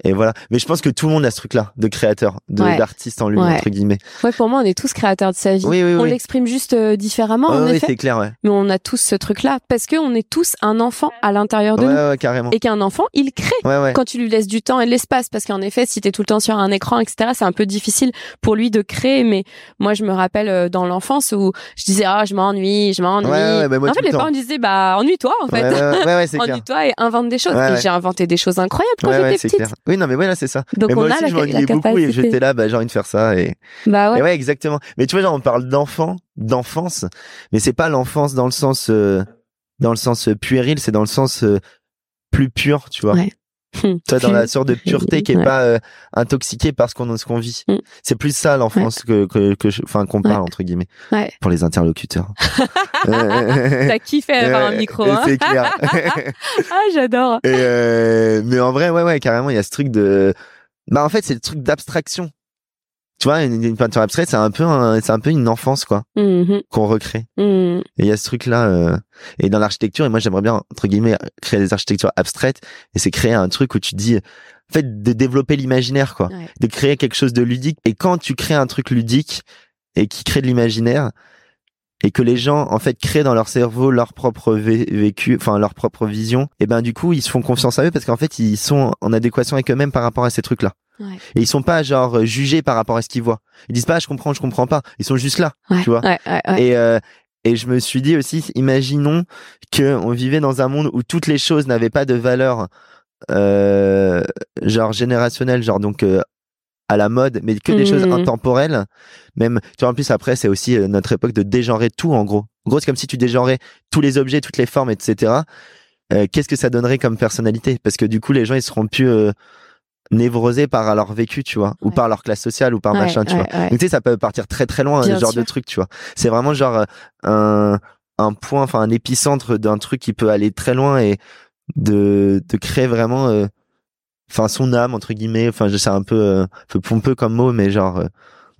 et voilà. Mais je pense que tout le monde a ce truc-là, de créateur, de- Ouais. d'artiste en lui, Ouais. entre guillemets. Ouais, pour moi, on est tous créateurs de sa vie. Oui, oui, on oui. l'exprime juste euh, différemment, Ouais, en oui, effet. c'est clair, ouais. Mais on a tous ce truc-là parce que on est tous un enfant à l'intérieur de nous. ouais, carrément. Et qu'un enfant, il crée Ouais, ouais. quand tu lui laisses du temps et de l'espace. Parce qu'en effet, si t'es tout le temps sur un écran, etc., c'est un peu difficile pour lui de créer. Mais moi, je me rappelle euh, dans l'enfance où je disais, ah, je m'ennuie, je m'ennuie. Ouais, ouais, bah, moi, en fait, le les temps. parents disaient, bah, ennuie-toi, en fait. Ouais, ouais, ouais, ouais, c'est clair. Ennuie-toi et invente des choses. Et j'ai inventé des choses incroyables quand j'étais petite. Oui, non, mais ouais, là, c'est ça. Donc mais on moi a aussi, la, je m'ennuyais beaucoup et j'étais là, bah, j'ai envie de faire ça et, Bah ouais. et ouais, exactement. Mais tu vois, genre, on parle d'enfant, d'enfance, mais c'est pas l'enfance dans le sens, euh, dans le sens euh, puéril, c'est dans le sens euh, plus pur, tu vois. Ouais. Tu vois, dans la sorte de pureté qui est Ouais. pas euh, intoxiquée par ce qu'on ce qu'on vit. Mm. C'est plus ça l'enfance que que que enfin qu'on parle Ouais. entre guillemets Ouais. pour les interlocuteurs. T'as kiffé avoir un micro, hein. C'est clair. Ah, j'adore. Euh, mais en vrai, ouais, ouais, carrément, il y a ce truc de, bah en fait, c'est le truc d'abstraction. Tu vois, une, une peinture abstraite, c'est un peu, c'est un peu une enfance quoi Mhm, qu'on recrée. mhm. Et il y a ce truc-là. euh, et dans l'architecture, et moi j'aimerais bien entre guillemets créer des architectures abstraites. Et c'est créer un truc où tu dis, en fait, de développer l'imaginaire quoi, Ouais. de créer quelque chose de ludique. Et quand tu crées un truc ludique et qui crée de l'imaginaire. Et que les gens en fait créent dans leur cerveau leur propre vé- vécu, enfin leur propre vision, et ben du coup ils se font confiance à eux parce qu'en fait ils sont en adéquation avec eux-mêmes par rapport à ces trucs-là. Ouais. Et ils sont pas genre euh, jugés par rapport à ce qu'ils voient. Ils disent pas je comprends, je comprends pas. Ils sont juste là. Ouais, Tu vois. ouais. Et euh, et je me suis dit aussi, imaginons que on vivait dans un monde où toutes les choses n'avaient pas de valeur, euh, genre générationnelle, genre donc euh, à la mode, mais que des choses intemporelles. Même, tu vois, en plus après, c'est aussi euh, notre époque de dégenrer tout, en gros. En gros, c'est comme si tu dégenrais tous les objets, toutes les formes, etc. Euh, Qu'est-ce que ça donnerait comme personnalité? Parce que du coup, les gens, ils seront plus euh, névrosés par leur vécu, tu vois, ou par leur classe sociale, ou par Ouais, machin, tu ouais, vois. Donc tu sais, ça peut partir très très loin, Bien ce genre sûr. de truc, tu vois. C'est vraiment genre euh, un un point, enfin un épicentre d'un truc qui peut aller très loin et de de créer vraiment, euh, enfin son âme entre guillemets. Enfin, je sais un peu, euh, un peu pompeux comme mot, mais genre, euh,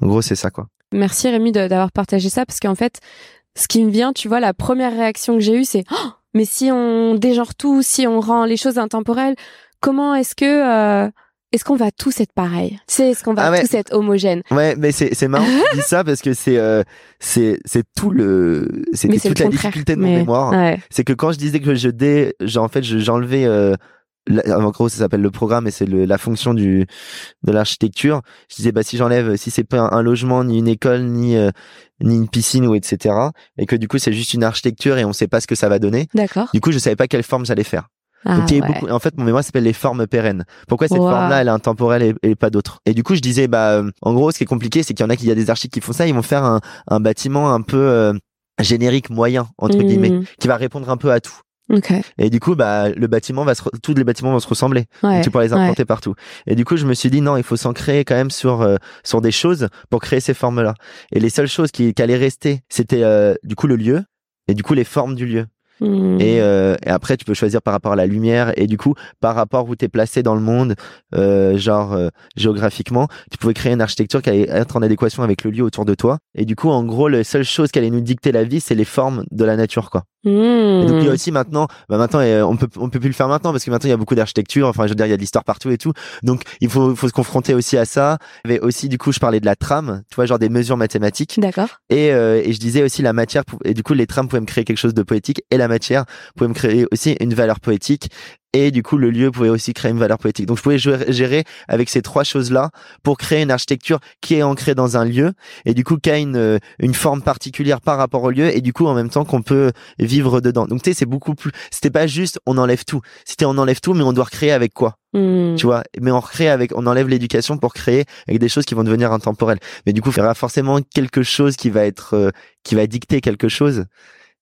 en gros, c'est ça quoi. Merci Rémi d'avoir partagé ça parce qu'en fait, ce qui me vient, tu vois, la première réaction que j'ai eue, c'est oh, mais si on dégenre tout, si on rend les choses intemporelles, comment est-ce que euh, est-ce qu'on va tous être pareils? Tu sais, est-ce qu'on va Ah ouais. tous être homogènes? Ouais, mais c'est c'est marrant que tu dis ça parce que c'est euh, c'est c'est tout le c'est toute le la difficulté de mon Mais- mémoire. Ouais. c'est que quand je disais que je dé, genre, en fait, je- j'enlevais, euh, la- en gros, ça s'appelle le programme et c'est le- la fonction du de l'architecture. Je disais, bah, si j'enlève, si c'est pas un, un logement, ni une école, ni euh, ni une piscine ou etc. Et que du coup, c'est juste une architecture et on sait pas ce que ça va donner. D'accord. Du coup, je savais pas quelle forme j'allais faire. Ah, Donc, il y avait ouais. beaucoup, en fait, mon mémoire s'appelle les formes pérennes. Pourquoi cette Wow. forme-là, elle est intemporelle et, et pas d'autres? Et du coup, je disais, bah, euh, en gros, ce qui est compliqué, c'est qu'il y en a qui, il y a des architectes qui font ça, ils vont faire un, un bâtiment un peu euh, générique, moyen, entre Mhm. guillemets, qui va répondre un peu à tout. Ok. Et du coup, bah, le bâtiment va se, tous les bâtiments vont se ressembler. Ouais. Tu pourras les ouais. implanter partout. Et du coup, je me suis dit non, il faut s'ancrer quand même sur euh, sur des choses pour créer ces formes-là. Et les seules choses qui, qui allaient rester, c'était euh, du coup le lieu et du coup les formes du lieu. Mhm. Et, euh, et après, tu peux choisir par rapport à la lumière et du coup, par rapport où tu es placé dans le monde, euh, genre euh, géographiquement, tu pouvais créer une architecture qui allait être en adéquation avec le lieu autour de toi. Et du coup, en gros, la seule chose qui allait nous dicter la vie, c'est les formes de la nature, quoi. Et donc il y a aussi maintenant, bah maintenant on peut on peut plus le faire maintenant parce que maintenant il y a beaucoup d'architecture. Enfin je veux dire il y a de l'histoire partout et tout. Donc il faut il faut se confronter aussi à ça. Avait aussi du coup je parlais de la trame, tu vois genre des mesures mathématiques. D'accord. Et euh, et je disais aussi la matière et du coup les trames pouvaient me créer quelque chose de poétique et la matière pouvait me créer aussi une valeur poétique. Et du coup, le lieu pouvait aussi créer une valeur poétique. Donc, je pouvais jouer- gérer avec ces trois choses-là pour créer une architecture qui est ancrée dans un lieu et du coup qui a une, une forme particulière par rapport au lieu et du coup en même temps qu'on peut vivre dedans. Donc tu sais, c'est beaucoup plus. C'était pas juste on enlève tout. C'était on enlève tout, mais on doit recréer avec quoi? Mhm. Tu vois? Mais on recrée avec, on enlève l'éducation pour créer avec des choses qui vont devenir intemporelles. Mais du coup, il y aura forcément quelque chose qui va être, euh, qui va dicter quelque chose.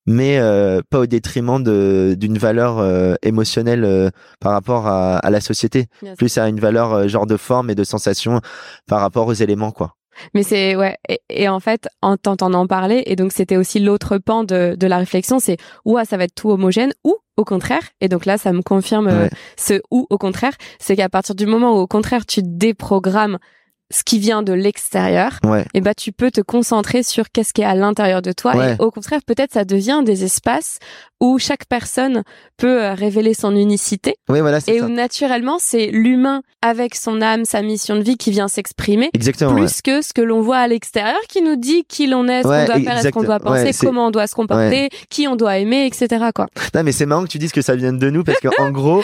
Mais euh, pas au détriment de d'une valeur euh, émotionnelle euh, par rapport à, à la société, sûr. plus à une valeur genre de forme et de sensation par rapport aux éléments quoi. Mais c'est ouais et, et en fait en t'entendant parler et donc c'était aussi l'autre pan de, de la réflexion c'est ouah ça va être tout homogène ou au contraire et donc là ça me confirme euh, Ouais. ce ou au contraire c'est qu'à partir du moment où au contraire tu déprogrammes ce qui vient de l'extérieur Ouais. et bah tu peux te concentrer sur qu'est-ce qui est à l'intérieur de toi Ouais. et au contraire peut-être ça devient des espaces où chaque personne peut euh, révéler son unicité Oui voilà et ça. où naturellement c'est l'humain avec son âme sa mission de vie qui vient s'exprimer Exactement. ouais. plus que ce que l'on voit à l'extérieur qui nous dit qui l'on est, ce qu'on doit faire, ce qu'on doit penser, comment on doit se comporter, qui on doit aimer, etc. Quoi. Non mais c'est marrant que tu dises que ça vient de nous parce que en gros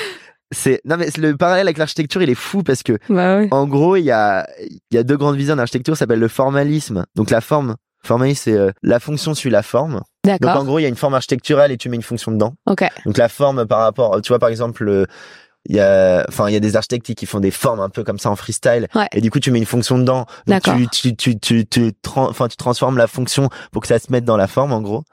c'est non mais le parallèle avec l'architecture il est fou parce que Bah ouais. En gros, il y a, il y a deux grandes visions d'architecture, ça s'appelle le formalisme. Donc la forme, formalisme, c'est euh, la fonction suit la forme. Donc en gros, il y a une forme architecturale et tu mets une fonction dedans. Ok. Donc la forme par rapport, tu vois par exemple, euh, il y a, enfin il y a des architectes qui font des formes un peu comme ça en freestyle. Ouais. Et du coup, tu mets une fonction dedans. Donc tu, tu, tu, tu, tu, enfin tu transformes la fonction pour que ça se mette dans la forme en gros.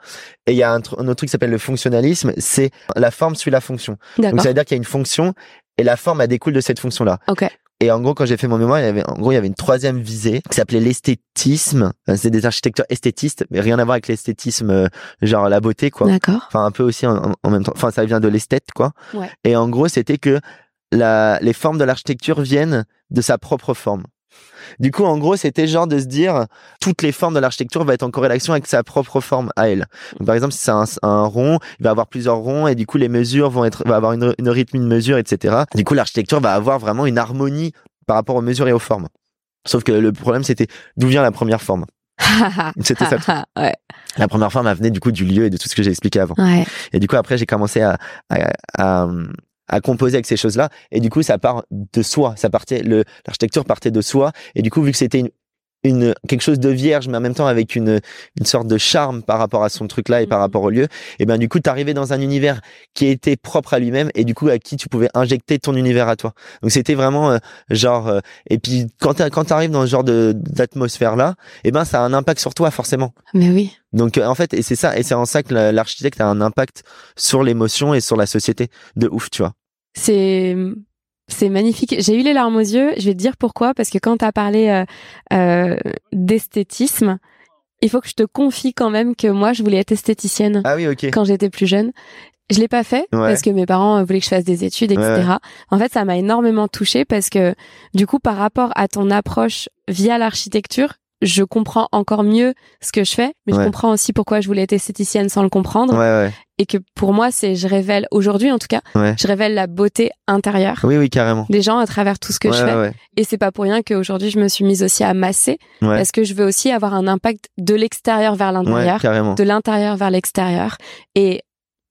Et il y a un, tr- un autre truc qui s'appelle le fonctionnalisme, c'est la forme suit la fonction. Donc ça veut dire qu'il y a une fonction et la forme elle découle de cette fonction là. Ok. Et en gros, quand j'ai fait mon mémoire, il y avait, en gros, il y avait une troisième visée qui s'appelait l'esthétisme. C'est des architectures esthétistes, mais rien à voir avec l'esthétisme, euh, genre la beauté, quoi. D'accord. Enfin, un peu aussi en même temps. Enfin, ça vient de l'esthète, quoi. Ouais. Et en gros, c'était que la, les formes de l'architecture viennent de sa propre forme. Du coup, en gros, c'était genre de se dire, toutes les formes de l'architecture vont être en corrélation avec sa propre forme à elle. Donc, par exemple, si c'est un, un rond, il va avoir plusieurs ronds et du coup, les mesures vont être, va avoir une, une rythme, une mesure, etc. Du coup, l'architecture va avoir vraiment une harmonie par rapport aux mesures et aux formes. Sauf que le problème, c'était d'où vient la première forme. C'était ça. ouais. La première forme, elle venait du coup du lieu et de tout ce que j'ai expliqué avant. Ouais. Et du coup, après, j'ai commencé à, à, à, à composer avec ces choses-là. Et du coup, ça part de soi. Ça partait, le, l'architecture partait de soi. Et du coup, vu que c'était une, une, quelque chose de vierge, mais en même temps avec une, une sorte de charme par rapport à son truc-là et par Mhm. rapport au lieu, et ben, du coup, t'arrivais dans un univers qui était propre à lui-même et du coup, à qui tu pouvais injecter ton univers à toi. Donc, c'était vraiment, euh, genre, euh, et puis, quand t'arrives dans ce genre de, d'atmosphère-là, et ben, ça a un impact sur toi, forcément. Mais oui. Donc euh, en fait, et c'est ça, et c'est en ça que la- l'architecte a un impact sur l'émotion et sur la société de ouf, tu vois. C'est c'est magnifique. J'ai eu les larmes aux yeux. Je vais te dire pourquoi. Parce que quand tu as parlé euh, euh, d'esthétisme, il faut que je te confie quand même que moi, je voulais être esthéticienne Ah oui, ok. quand j'étais plus jeune. Je l'ai pas fait Ouais. parce que mes parents euh, voulaient que je fasse des études, etc. Ouais, En fait, ça m'a énormément touchée parce que du coup, par rapport à ton approche via l'architecture, je comprends encore mieux ce que je fais, mais je comprends aussi pourquoi je voulais être esthéticienne sans le comprendre Ouais, ouais, et que pour moi, c'est je révèle aujourd'hui en tout cas, je révèle la beauté intérieure Oui, oui, carrément. des gens à travers tout ce que je fais. ouais, ouais. Et c'est pas pour rien qu'aujourd'hui je me suis mise aussi à masser Ouais. parce que je veux aussi avoir un impact de l'extérieur vers l'intérieur, de l'intérieur vers l'extérieur et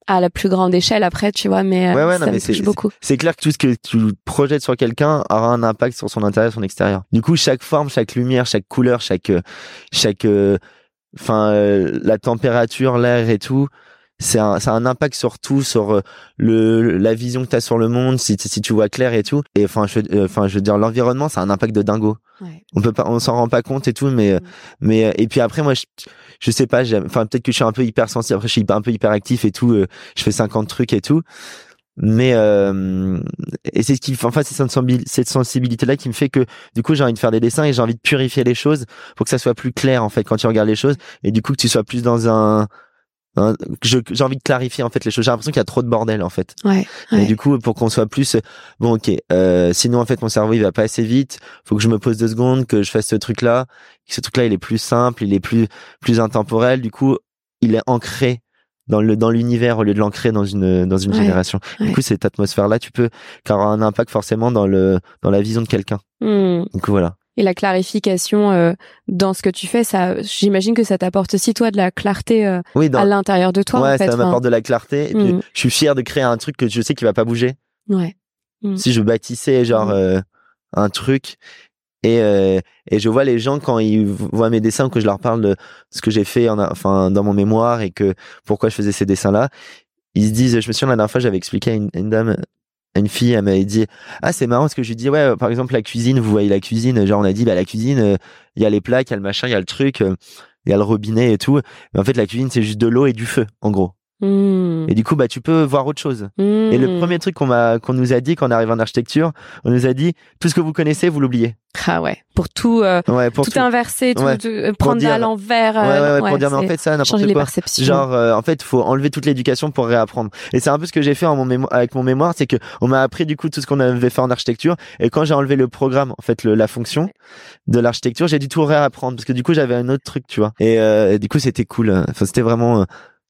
à la plus grande échelle après, tu vois, mais, euh, Ouais, non, ça mais touche beaucoup. C'est clair que tout ce que tu projettes sur quelqu'un aura un impact sur son intérieur son extérieur. Du coup, chaque forme, chaque lumière, chaque couleur, chaque, euh, chaque, euh, enfin, euh, la température, l'air et tout, c'est un, ça a un impact sur tout, sur euh, le, la vision que tu as sur le monde, si, si tu vois clair et tout. Et enfin, je, euh, enfin, je veux dire, l'environnement, ça a un impact de dingo. Ouais. On peut pas, on s'en rend pas compte et tout, mais, euh, Mm. mais, et puis après, moi, je, je sais pas, enfin, peut-être que je suis un peu hypersensible, après, je suis un peu hyperactif et tout, euh, je fais 50 trucs et tout. Mais euh, et c'est ce qui, enfin, c'est cette sensibil- cette sensibilité-là qui me fait que du coup j'ai envie de faire des dessins et j'ai envie de purifier les choses pour que ça soit plus clair en fait quand tu regardes les choses et du coup que tu sois plus dans un, je- j'ai envie de clarifier en fait les choses. J'ai l'impression qu'il y a trop de bordel en fait. Ouais. Et du coup, pour qu'on soit plus bon, ok. Euh, sinon, en fait, mon cerveau il va pas assez vite. Faut que je me pose deux secondes, que je fasse ce truc-là. Que Ce truc-là, il est plus simple, il est plus plus intemporel. Du coup, il est ancré dans le dans l'univers au lieu de l'ancrer dans une dans une Ouais, génération. Du coup, cette atmosphère-là, tu peux aura un impact forcément dans le dans la vision de quelqu'un. Hmm. Du coup, voilà. Et la clarification euh, dans ce que tu fais, ça, j'imagine que ça t'apporte aussi toi de la clarté euh, Oui, dans, à l'intérieur de toi. ouais, en fait. ça Enfin, m'apporte de la clarté. Et puis, Mm. je suis fier de créer un truc que je sais qu'il va pas bouger. ouais. Mm. si je bâtissais genre Mhm. euh, un truc et euh, et je vois les gens quand ils voient mes dessins que je leur parle de ce que j'ai fait en enfin dans mon mémoire et que pourquoi je faisais ces dessins là ils se disent je me souviens la dernière fois j'avais expliqué à une, dame une fille elle m'avait dit ah c'est marrant parce que je lui dis ouais par exemple la cuisine vous voyez la cuisine genre on a dit bah la cuisine il y a les plaques il y a le machin il y a le truc il y a le robinet et tout. Mais en fait, la cuisine, c'est juste de l'eau et du feu, en gros. Hmm. Et du coup, bah, tu peux voir autre chose. Hmm. Et le premier truc qu'on m'a, qu'on nous a dit quand on arrive en architecture, on nous a dit, tout ce que vous connaissez, vous l'oubliez. Ah ouais, pour tout, euh, Ouais, pour tout, tout. inverser, tout, Ouais. tout, euh, prendre dire- à l'envers. Ouais, euh, ouais, ouais, pour dire, mais en fait, ça, n'importe les quoi. perceptions. Genre, euh, en fait, faut enlever toute l'éducation pour réapprendre. Et c'est un peu ce que j'ai fait en mon mémo- avec mon mémoire, c'est que on m'a appris du coup tout ce qu'on avait fait en architecture. Et quand j'ai enlevé le programme, en fait, le, la fonction de l'architecture, j'ai dû tout réapprendre parce que du coup, j'avais un autre truc, tu vois. Et, euh, et du coup, c'était cool. Enfin, c'était vraiment.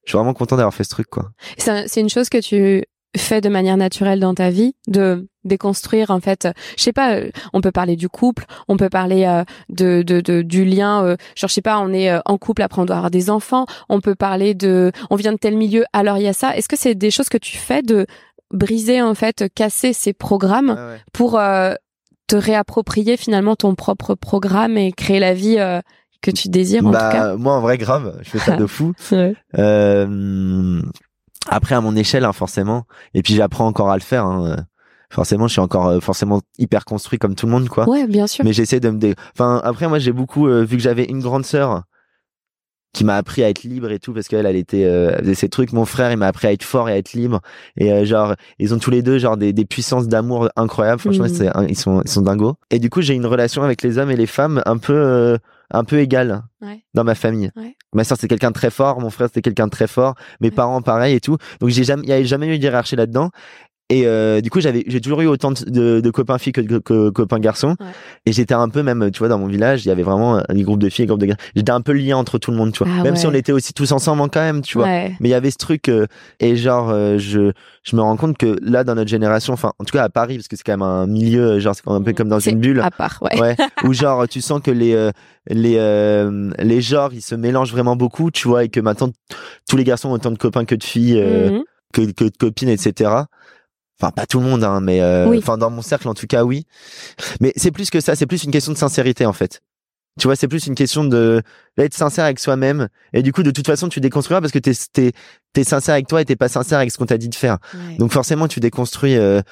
Je suis vraiment content d'avoir fait ce truc, quoi. C'est c'est une chose que tu fais de manière naturelle dans ta vie, de déconstruire en fait. Je sais pas, euh, on peut parler du couple, on peut parler euh, de, de, de du lien. euh, genre je sais pas, on est euh, en couple après on doit avoir des enfants. On peut parler de, on vient de tel milieu, alors il y a ça. Est-ce que c'est des choses que tu fais de briser en fait, casser ces programmes pour euh, te réapproprier finalement ton propre programme et créer la vie euh, que tu désires en tout cas. Bah, moi, en vrai, grave. Je fais ça de fou. Ouais. Euh, après, à mon échelle, hein, forcément. Et puis, j'apprends encore à le faire. hein. Forcément, je suis encore euh, forcément hyper construit comme tout le monde, quoi. Ouais, bien sûr. Mais j'essaie de me dé... Enfin, après, moi, j'ai beaucoup euh, vu que j'avais une grande sœur qui m'a appris à être libre et tout parce qu'elle, elle était, euh, elle faisait ses trucs. Mon frère, il m'a appris à être fort et à être libre. Et euh, genre, ils ont tous les deux genre des, des puissances d'amour incroyables. Franchement, Mhm. c'est, ils sont, ils sont dingos. Et du coup, j'ai une relation avec les hommes et les femmes un peu, euh, un peu Ouais. dans ma famille. Ouais. Ma sœur, c'était quelqu'un de très fort. Mon frère, c'était quelqu'un de très fort. Mes Ouais. parents, pareil et tout. Donc, j'ai jamais, il y avait jamais eu de hiérarchie là-dedans. Et euh, du coup, j'avais, j'ai toujours eu autant de, de, de copains filles que de que, copains garçons. Ouais. Et j'étais un peu même, tu vois, dans mon village, il y avait vraiment des groupes de filles, des groupes de garçons. J'étais un peu lien entre tout le monde, tu vois. Ah même si on était aussi tous ensemble quand même, tu vois. Ouais. Mais il y avait ce truc euh, et genre, euh, je, je me rends compte que là, dans notre génération, enfin, en tout cas à Paris, parce que c'est quand même un milieu, euh, genre, c'est un peu Mm. comme dans une bulle. À part, ouais. Ouais, où genre tu sens que les euh, les euh, les genres ils se mélangent vraiment beaucoup, tu vois, et que maintenant tous les garçons ont autant de copains que de filles, euh, Mhm. que que de copines, etc. Enfin pas tout le monde, hein, mais euh, Oui. enfin dans mon cercle en tout cas oui. Mais c'est plus que ça, c'est plus une question de sincérité en fait. Tu vois, c'est plus une question de d'être sincère avec soi-même. Et du coup, de toute façon, tu déconstruiras parce que t'es t'es t'es sincère avec toi et t'es pas sincère avec ce qu'on t'a dit de faire. Ouais. Donc forcément, tu déconstruis euh,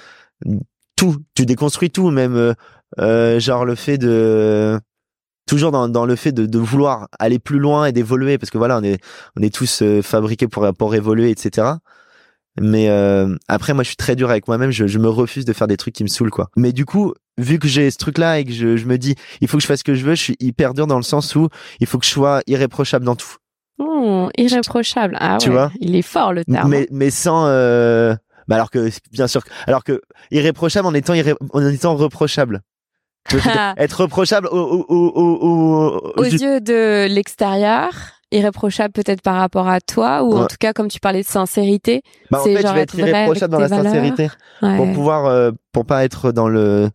tout. Tu déconstruis tout, même euh, euh, genre le fait de toujours dans, dans le fait de, de vouloir aller plus loin et d'évoluer, parce que voilà, on est on est tous euh, fabriqués pour pour évoluer, etc. Mais euh, après, moi, je suis très dur avec moi-même. Je, je me refuse de faire des trucs qui me saoulent, quoi. Mais du coup, vu que j'ai ce truc-là et que je, je me dis, il faut que je fasse ce que je veux, je suis hyper dur dans le sens où il faut que je sois irréprochable dans tout. Oh, irréprochable. Ah Tu ouais. vois Il est fort le terme. mais mais sans euh... bah alors que bien sûr alors que irréprochable en étant irré- en étant reprochable être reprochable au au au au, au- Aux yeux de l'extérieur, irréprochable peut-être par rapport à toi, ou en Ouais. tout cas, comme tu parlais de sincérité, bah, en c'est fait genre je vais être irréprochable dans la valeurs. sincérité ouais. pour pouvoir euh, pour pas être dans le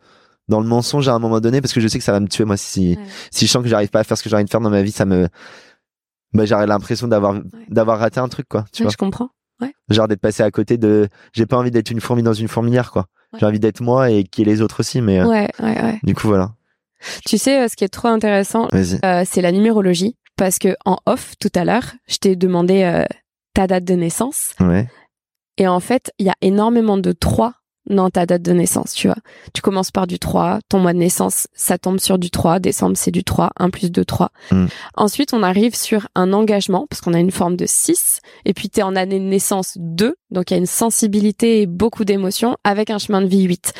dans le mensonge à un moment donné parce que je sais que ça va me tuer moi si Ouais. si je sens que j'arrive pas à faire ce que j'ai envie de faire dans ma vie ça me bah j'aurais l'impression d'avoir d'avoir raté un truc quoi tu Ouais, vois je comprends. genre d'être passé à côté de j'ai pas envie d'être une fourmi dans une fourmilière quoi Ouais. j'ai envie d'être moi et qu'il y ait les autres aussi mais euh, Ouais, ouais, ouais. du coup voilà Tu sais, euh, ce qui est trop intéressant, euh, c'est la numérologie, parce que en off tout à l'heure, je t'ai demandé euh, ta date de naissance, ouais et en fait, il y a énormément de 3 dans ta date de naissance, tu vois. Tu commences par du 3, ton mois de naissance, ça tombe sur du 3, décembre c'est du 3, 1 plus 2, 3. Mm. Ensuite, on arrive sur un engagement, parce qu'on a une forme de 6, et puis t'es en année de naissance 2, donc il y a une sensibilité et beaucoup d'émotions, avec un chemin de vie 8.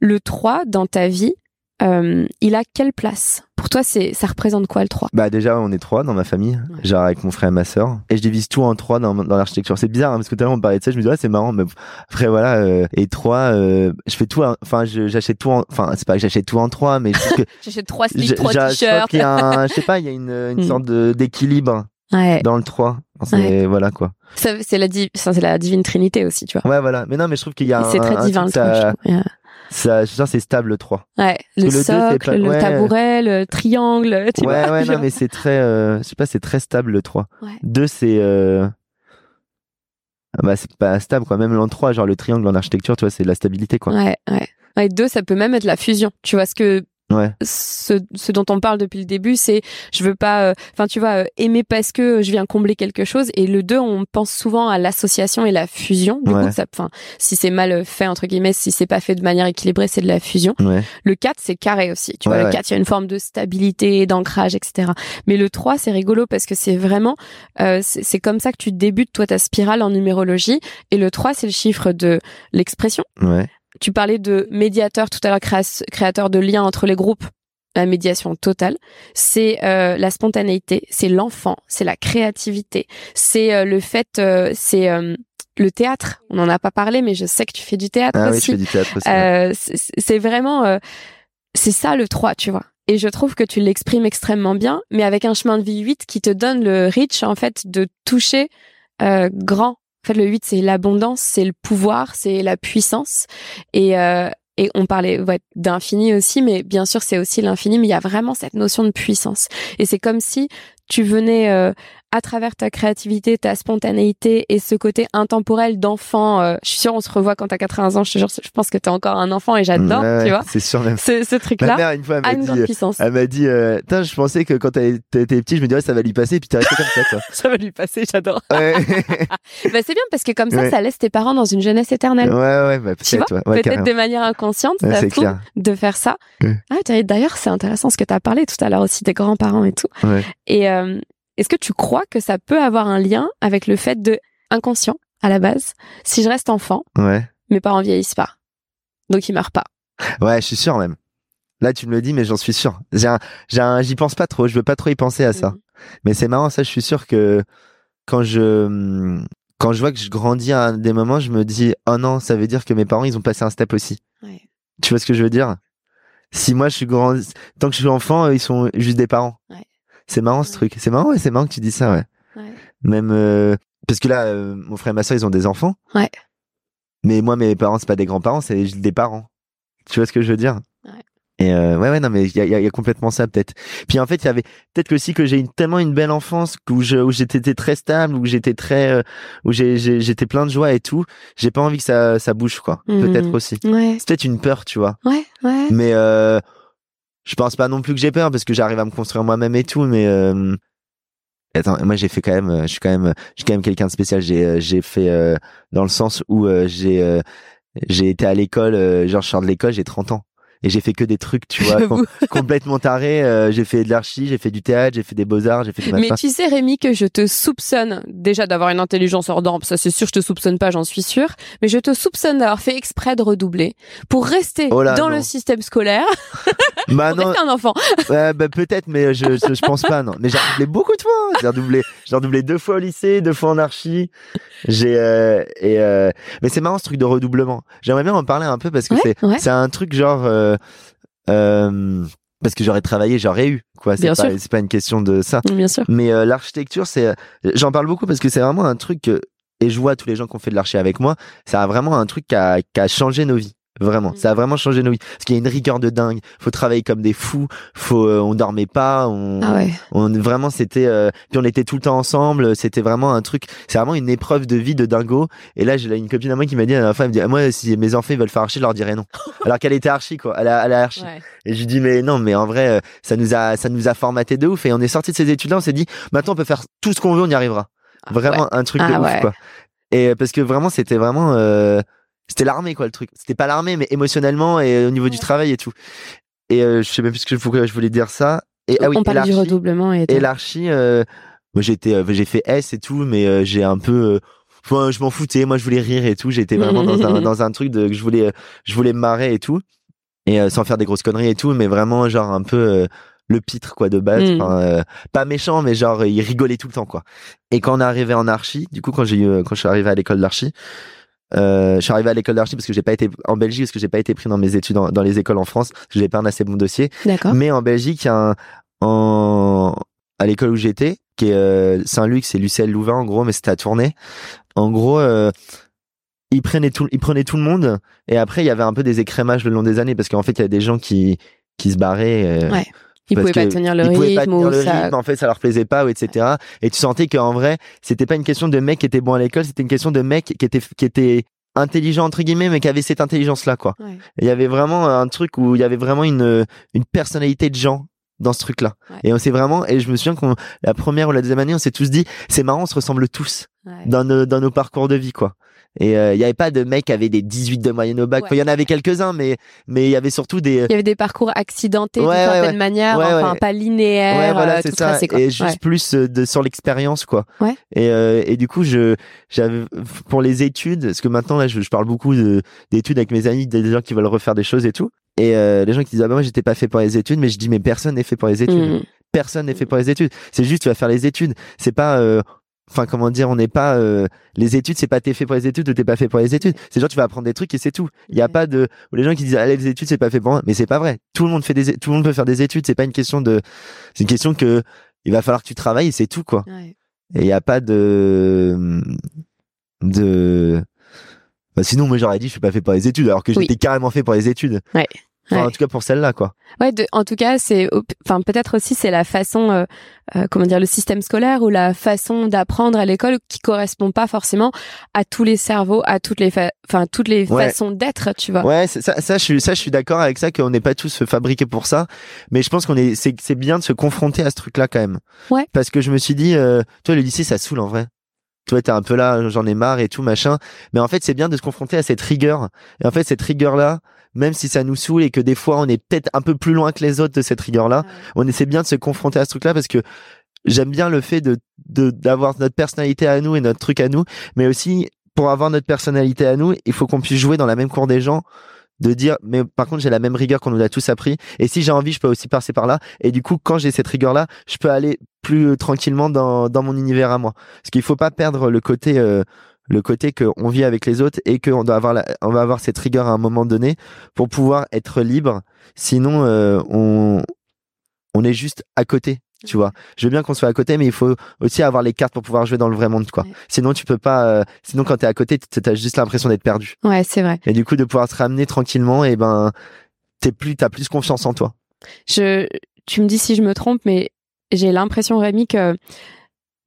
Le 3, dans ta vie, euh, il a quelle place? Pour toi, c'est ça représente quoi le 3 Bah déjà on est trois dans ma famille, Ouais. genre avec mon frère et ma sœur, et je divise tout en trois dans, dans l'architecture. C'est bizarre hein, parce que tout à l'heure on parlait de ça, je me disais ouais c'est marrant, mais après voilà euh, et trois, euh, je fais tout, en- enfin je- j'achète tout, en, enfin c'est pas que j'achète tout en trois, mais je trouve que J'achète 3 je, slips, 3 j'a- je trouve t-shirts. un, je sais pas, il y a une, une Mm. sorte d'équilibre Ouais, dans le 3 C'est Ouais. voilà quoi. C'est la, c'est la divine trinité aussi, tu vois. Ouais voilà, mais non mais je trouve qu'il y a c'est très divin le truc, 3, je ça, je sens c'est stable le 3. Ouais, le, le socle, pas- le ouais. tabouret, le triangle, tu ouais vois. ouais non genre. mais c'est très, euh, je sais pas c'est très stable le 3. Ouais. 2 c'est euh, ah bah c'est pas stable quoi, même l'en 3 genre le triangle en architecture tu vois c'est de la stabilité quoi. Ouais, ouais. Ouais, deux, ça peut même être la fusion. Tu vois ce que Ouais. ce, ce dont on parle depuis le début, c'est je veux pas, euh, enfin tu vois, euh, aimer parce que je viens combler quelque chose. Et le 2, on pense souvent à l'association et la fusion. Du Ouais. coup, ça, enfin, si c'est mal fait entre guillemets, si c'est pas fait de manière équilibrée, c'est de la fusion. Ouais. Le 4, c'est carré aussi. Tu vois, le ouais. 4, il y a une forme de stabilité, d'ancrage, etc. Mais le 3, c'est rigolo parce que c'est vraiment, euh, c'est c'est comme ça que tu débutes, toi, ta spirale en numérologie. Et le 3, c'est le chiffre de l'expression. Tu parlais de médiateur tout à l'heure, créa- créateur de liens entre les groupes. La médiation totale, c'est euh, la spontanéité, c'est l'enfant, c'est la créativité, c'est euh, le fait, euh, c'est euh, le théâtre. On n'en a pas parlé, mais je sais que tu fais du théâtre Ah oui, je fais du théâtre aussi. Euh, c'est vraiment, euh, c'est ça le 3, tu vois. Et je trouve que tu l'exprimes extrêmement bien, mais avec un chemin de vie 8 qui te donne le reach, en fait, de toucher euh, grand. Fait, le 8, c'est l'abondance, c'est le pouvoir, c'est la puissance. Et, euh, et on parlait ouais, d'infini aussi, mais bien sûr, c'est aussi l'infini, mais il y a vraiment cette notion de puissance. Et c'est comme si tu venais, euh, à travers ta créativité, ta spontanéité et ce côté intemporel d'enfant, euh, je suis sûre, on se revoit quand t'as 80 ans, je je pense que t'es encore un enfant et j'adore, Ouais, tu vois. C'est sûr même. Ce, ce Ma truc-là mère, une fois, elle a m'a dit, elle m'a dit, euh, je pensais que quand t'étais petit, je me disais, ouais, ça va lui passer, puis t'es resté comme ça, quoi. Ça va lui passer, j'adore. Ouais, bah, c'est bien parce que comme ça, Ouais. ça laisse tes parents dans une jeunesse éternelle. ouais, bah, peut-être, ouais, ouais, Peut-être carrément. de manière inconsciente, ça trouve, clair. de faire ça. Ah, t'as- d'ailleurs, c'est intéressant ce que tu as parlé tout à l'heure aussi des grands-parents et tout. Et euh, est-ce que tu crois que ça peut avoir un lien avec le fait de inconscient à la base Si je reste enfant, Ouais. mes parents vieillissent pas, donc ils meurent pas. Ouais, je suis sûr même. Là, tu me le dis, mais j'en suis sûr. J'ai un, j'ai un, j'y pense pas trop. Je veux pas trop y penser à ça. Mhm. Mais c'est marrant, ça. Je suis sûr que quand je, quand je vois que je grandis à des moments, je me dis, oh non, ça veut dire que mes parents, ils ont passé un step aussi. Ouais. Tu vois ce que je veux dire? Si moi, je suis grand, tant que je suis enfant, ils sont juste des parents. Ouais. C'est marrant ce truc. C'est marrant, ouais, c'est marrant que tu dis ça, ouais. Ouais. Même euh, parce que là, euh, mon frère et ma soeur, ils ont des enfants. Ouais. Mais moi, mes parents, c'est pas des grands-parents, c'est des parents. Tu vois ce que je veux dire? Ouais. Et euh, ouais, ouais, non, mais il y y a- il y a complètement ça peut-être. Puis en fait, il y avait peut-être que aussi que j'ai une, tellement une belle enfance où je, où j'étais très stable, où j'étais très, euh, où j'étais plein de joie et tout. J'ai pas envie que ça, ça bouge quoi. Mhm. Peut-être aussi. Ouais, C'est peut-être une peur, tu vois. ouais, ouais. Mais euh, je pense pas non plus que j'ai peur parce que j'arrive à me construire moi-même et tout. Mais euh, attends, moi j'ai fait quand même, euh, je suis quand même, je suis quand même quelqu'un de spécial. J'ai, euh, j'ai fait euh, dans le sens où euh, j'ai, euh, j'ai été à l'école, genre je sors de l'école, j'ai 30 ans. Et j'ai fait que des trucs, tu vois, com- complètement tarés. Euh, j'ai fait de l'archi, j'ai fait du théâtre, j'ai fait des beaux-arts, j'ai fait du Mais tu sais, Rémi, que je te soupçonne déjà d'avoir une intelligence hors norme. Ça, c'est sûr, je te soupçonne pas, j'en suis sûre. Mais je te soupçonne d'avoir fait exprès de redoubler pour rester Oh là, dans non. le système scolaire, Bah pour non, un enfant. Ouais, bah, peut-être, mais je, je, je pense pas, non. Mais j'ai redoublé beaucoup de fois. hein. J'ai redoublé, j'ai redoublé deux fois au lycée, deux fois en archi. J'ai, euh, et, euh, mais c'est marrant ce truc de redoublement. J'aimerais bien en parler un peu parce que Ouais, c'est, ouais. c'est un truc genre, euh, parce que j'aurais travaillé, j'aurais eu, quoi. C'est pas, c'est une question de ça. Bien sûr. Mais euh, l'architecture, c'est, j'en parle beaucoup parce que c'est vraiment un truc que, et je vois tous les gens qui ont fait de l'archi avec moi, ça a vraiment un truc qui a, qui a changé nos vies. Vraiment, Mm. ça a vraiment changé nos vies. Parce qu'il y a une rigueur de dingue. Faut travailler comme des fous. Faut, euh, on dormait pas. On, Ah ouais. on vraiment c'était. euh, puis on était tout le temps ensemble. C'était vraiment un truc. C'est vraiment une épreuve de vie de dingo. Et là, j'ai une copine à moi qui m'a dit à la fin, elle me dit, Ah, moi, si mes enfants ils veulent faire archi, je leur dirais non. Alors qu'elle était archi quoi. Elle a, elle a archi. Ouais. Et je lui dis mais non, mais en vrai, euh, ça nous a, ça nous a formaté de ouf. Et on est sorti de ces études-là. On s'est dit, maintenant on peut faire tout ce qu'on veut, on y arrivera. Ah Vraiment ouais. un truc de Ah ouf quoi. Et euh, parce que vraiment c'était vraiment euh, c'était l'armée quoi le truc. C'était pas l'armée mais émotionnellement et au niveau du travail et tout. Et euh, je sais même plus ce que je voulais dire ça. Et ah oui, On parle du redoublement et, Et l'archi euh, moi j'étais euh, j'ai fait S et tout mais j'ai un peu enfin, je m'en foutais, moi je voulais rire et tout, j'étais vraiment dans un dans un truc de que je voulais je voulais me marrer et tout et sans faire des grosses conneries et tout mais vraiment genre un peu le pitre quoi de base Mm. Enfin, euh, pas méchant mais genre il rigolait tout le temps quoi et quand on est arrivé en archi du coup quand j'ai eu quand je suis arrivé à l'école d'archi euh, je suis arrivé à l'école d'archi parce que j'ai pas été en Belgique parce que j'ai pas été pris dans mes études en- dans les écoles en France parce que j'ai pas un assez bon dossier D'accord. mais en Belgique il y a un en à l'école où j'étais qui est euh, Saint-Luc c'est Lucelle Louvain en gros mais c'était à tourner en gros euh, ils prenaient tout ils prenaient tout le monde et après il y avait un peu des écrémages le long des années parce qu'en fait il y a des gens qui qui se barraient euh, Ouais. Ils pouvaient pas tenir le pas rythme tenir ou le ça. rythme, en fait ça leur plaisait pas ou etc et tu sentais qu'en vrai c'était pas une question de mecs qui étaient bons à l'école c'était une question de mecs qui étaient qui étaient intelligents entre guillemets, mais qui avaient cette intelligence-là, quoi. Ouais. Il y avait vraiment un truc où il y avait vraiment une une personnalité de gens dans ce truc-là. Ouais. Et on s'est vraiment, et je me souviens qu'on la première ou la deuxième année, on s'est tous dit, c'est marrant, on se ressemble tous Ouais. dans nos dans nos parcours de vie, quoi. Et euh, il y avait pas de mecs qui avaient des 18 de moyenne au bac. Ouais. Enfin, il y en avait quelques-uns, mais mais il y avait surtout des Il y avait des parcours accidentés d'une certaine manière, enfin pas linéaires, Ouais, voilà, euh, c'est tout ça. tracé, quoi. Et juste plus euh, de sur l'expérience, quoi. Ouais. Et euh, et du coup, je j'avais pour les études, parce que maintenant là, je, je parle beaucoup de d'études avec mes amis, des gens qui veulent refaire des choses et tout. Et euh, les gens qui disent ah bah moi j'étais pas fait pour les études, mais je dis mais personne n'est fait pour les études. Mm. Personne n'est fait pour les études. C'est juste tu vas faire les études. C'est pas euh, Enfin, comment dire, on n'est pas euh, les études, c'est pas t'es fait pour les études ou t'es pas fait pour les études. C'est genre tu vas apprendre des trucs et c'est tout. Il y a Ouais. pas de les gens qui disent allez les études c'est pas fait pour moi, mais c'est pas vrai. Tout le monde fait des tout le monde peut faire des études. C'est pas une question de, c'est une question que il va falloir que tu travailles et c'est tout quoi. Ouais. Et il y a pas de de bah, sinon moi j'aurais dit je suis pas fait pour les études alors que Oui. j'étais carrément fait pour les études. Ouais. Enfin, Ouais. en tout cas pour celle-là quoi. Ouais, de- en tout cas, c'est, enfin peut-être aussi c'est la façon, euh, euh, comment dire, le système scolaire ou la façon d'apprendre à l'école qui correspond pas forcément à tous les cerveaux, à toutes les, fa- enfin toutes les Ouais. façons d'être, tu vois. Ouais, ça, ça, je suis, ça, je suis d'accord avec ça qu'on n'est pas tous fabriqués pour ça, mais je pense qu'on est, c'est, c'est bien de se confronter à ce truc-là quand même. Ouais. Parce que je me suis dit, euh, toi, le lycée, ça saoule en vrai. Toi, t'es un peu là, j'en ai marre et tout machin. Mais en fait, c'est bien de se confronter à cette rigueur. Et en fait, cette rigueur-là, même si ça nous saoule et que des fois, on est peut-être un peu plus loin que les autres de cette rigueur-là, on essaie bien de se confronter à ce truc-là parce que j'aime bien le fait de, de, d'avoir notre personnalité à nous et notre truc à nous, mais aussi, pour avoir notre personnalité à nous, il faut qu'on puisse jouer dans la même cour des gens de dire mais par contre j'ai la même rigueur qu'on nous a tous appris. Et si j'ai envie je peux aussi passer par là. Et du coup quand j'ai cette rigueur là je peux aller plus euh, tranquillement dans, dans mon univers à moi. Parce qu'il faut pas perdre le côté euh, le côté qu'on vit avec les autres et qu'on doit avoir la, on va avoir cette rigueur à un moment donné pour pouvoir être libre sinon euh, on on est juste à côté tu vois je veux bien qu'on soit à côté mais il faut aussi avoir les cartes pour pouvoir jouer dans le vrai monde quoi Ouais. sinon tu peux pas euh, sinon quand t'es à côté t'as juste l'impression d'être perdu Ouais, c'est vrai. et du coup, de pouvoir te ramener tranquillement, et ben, t'es plus, t'as plus confiance en toi. Je, tu me dis si je me trompe, mais j'ai l'impression, Rémi, que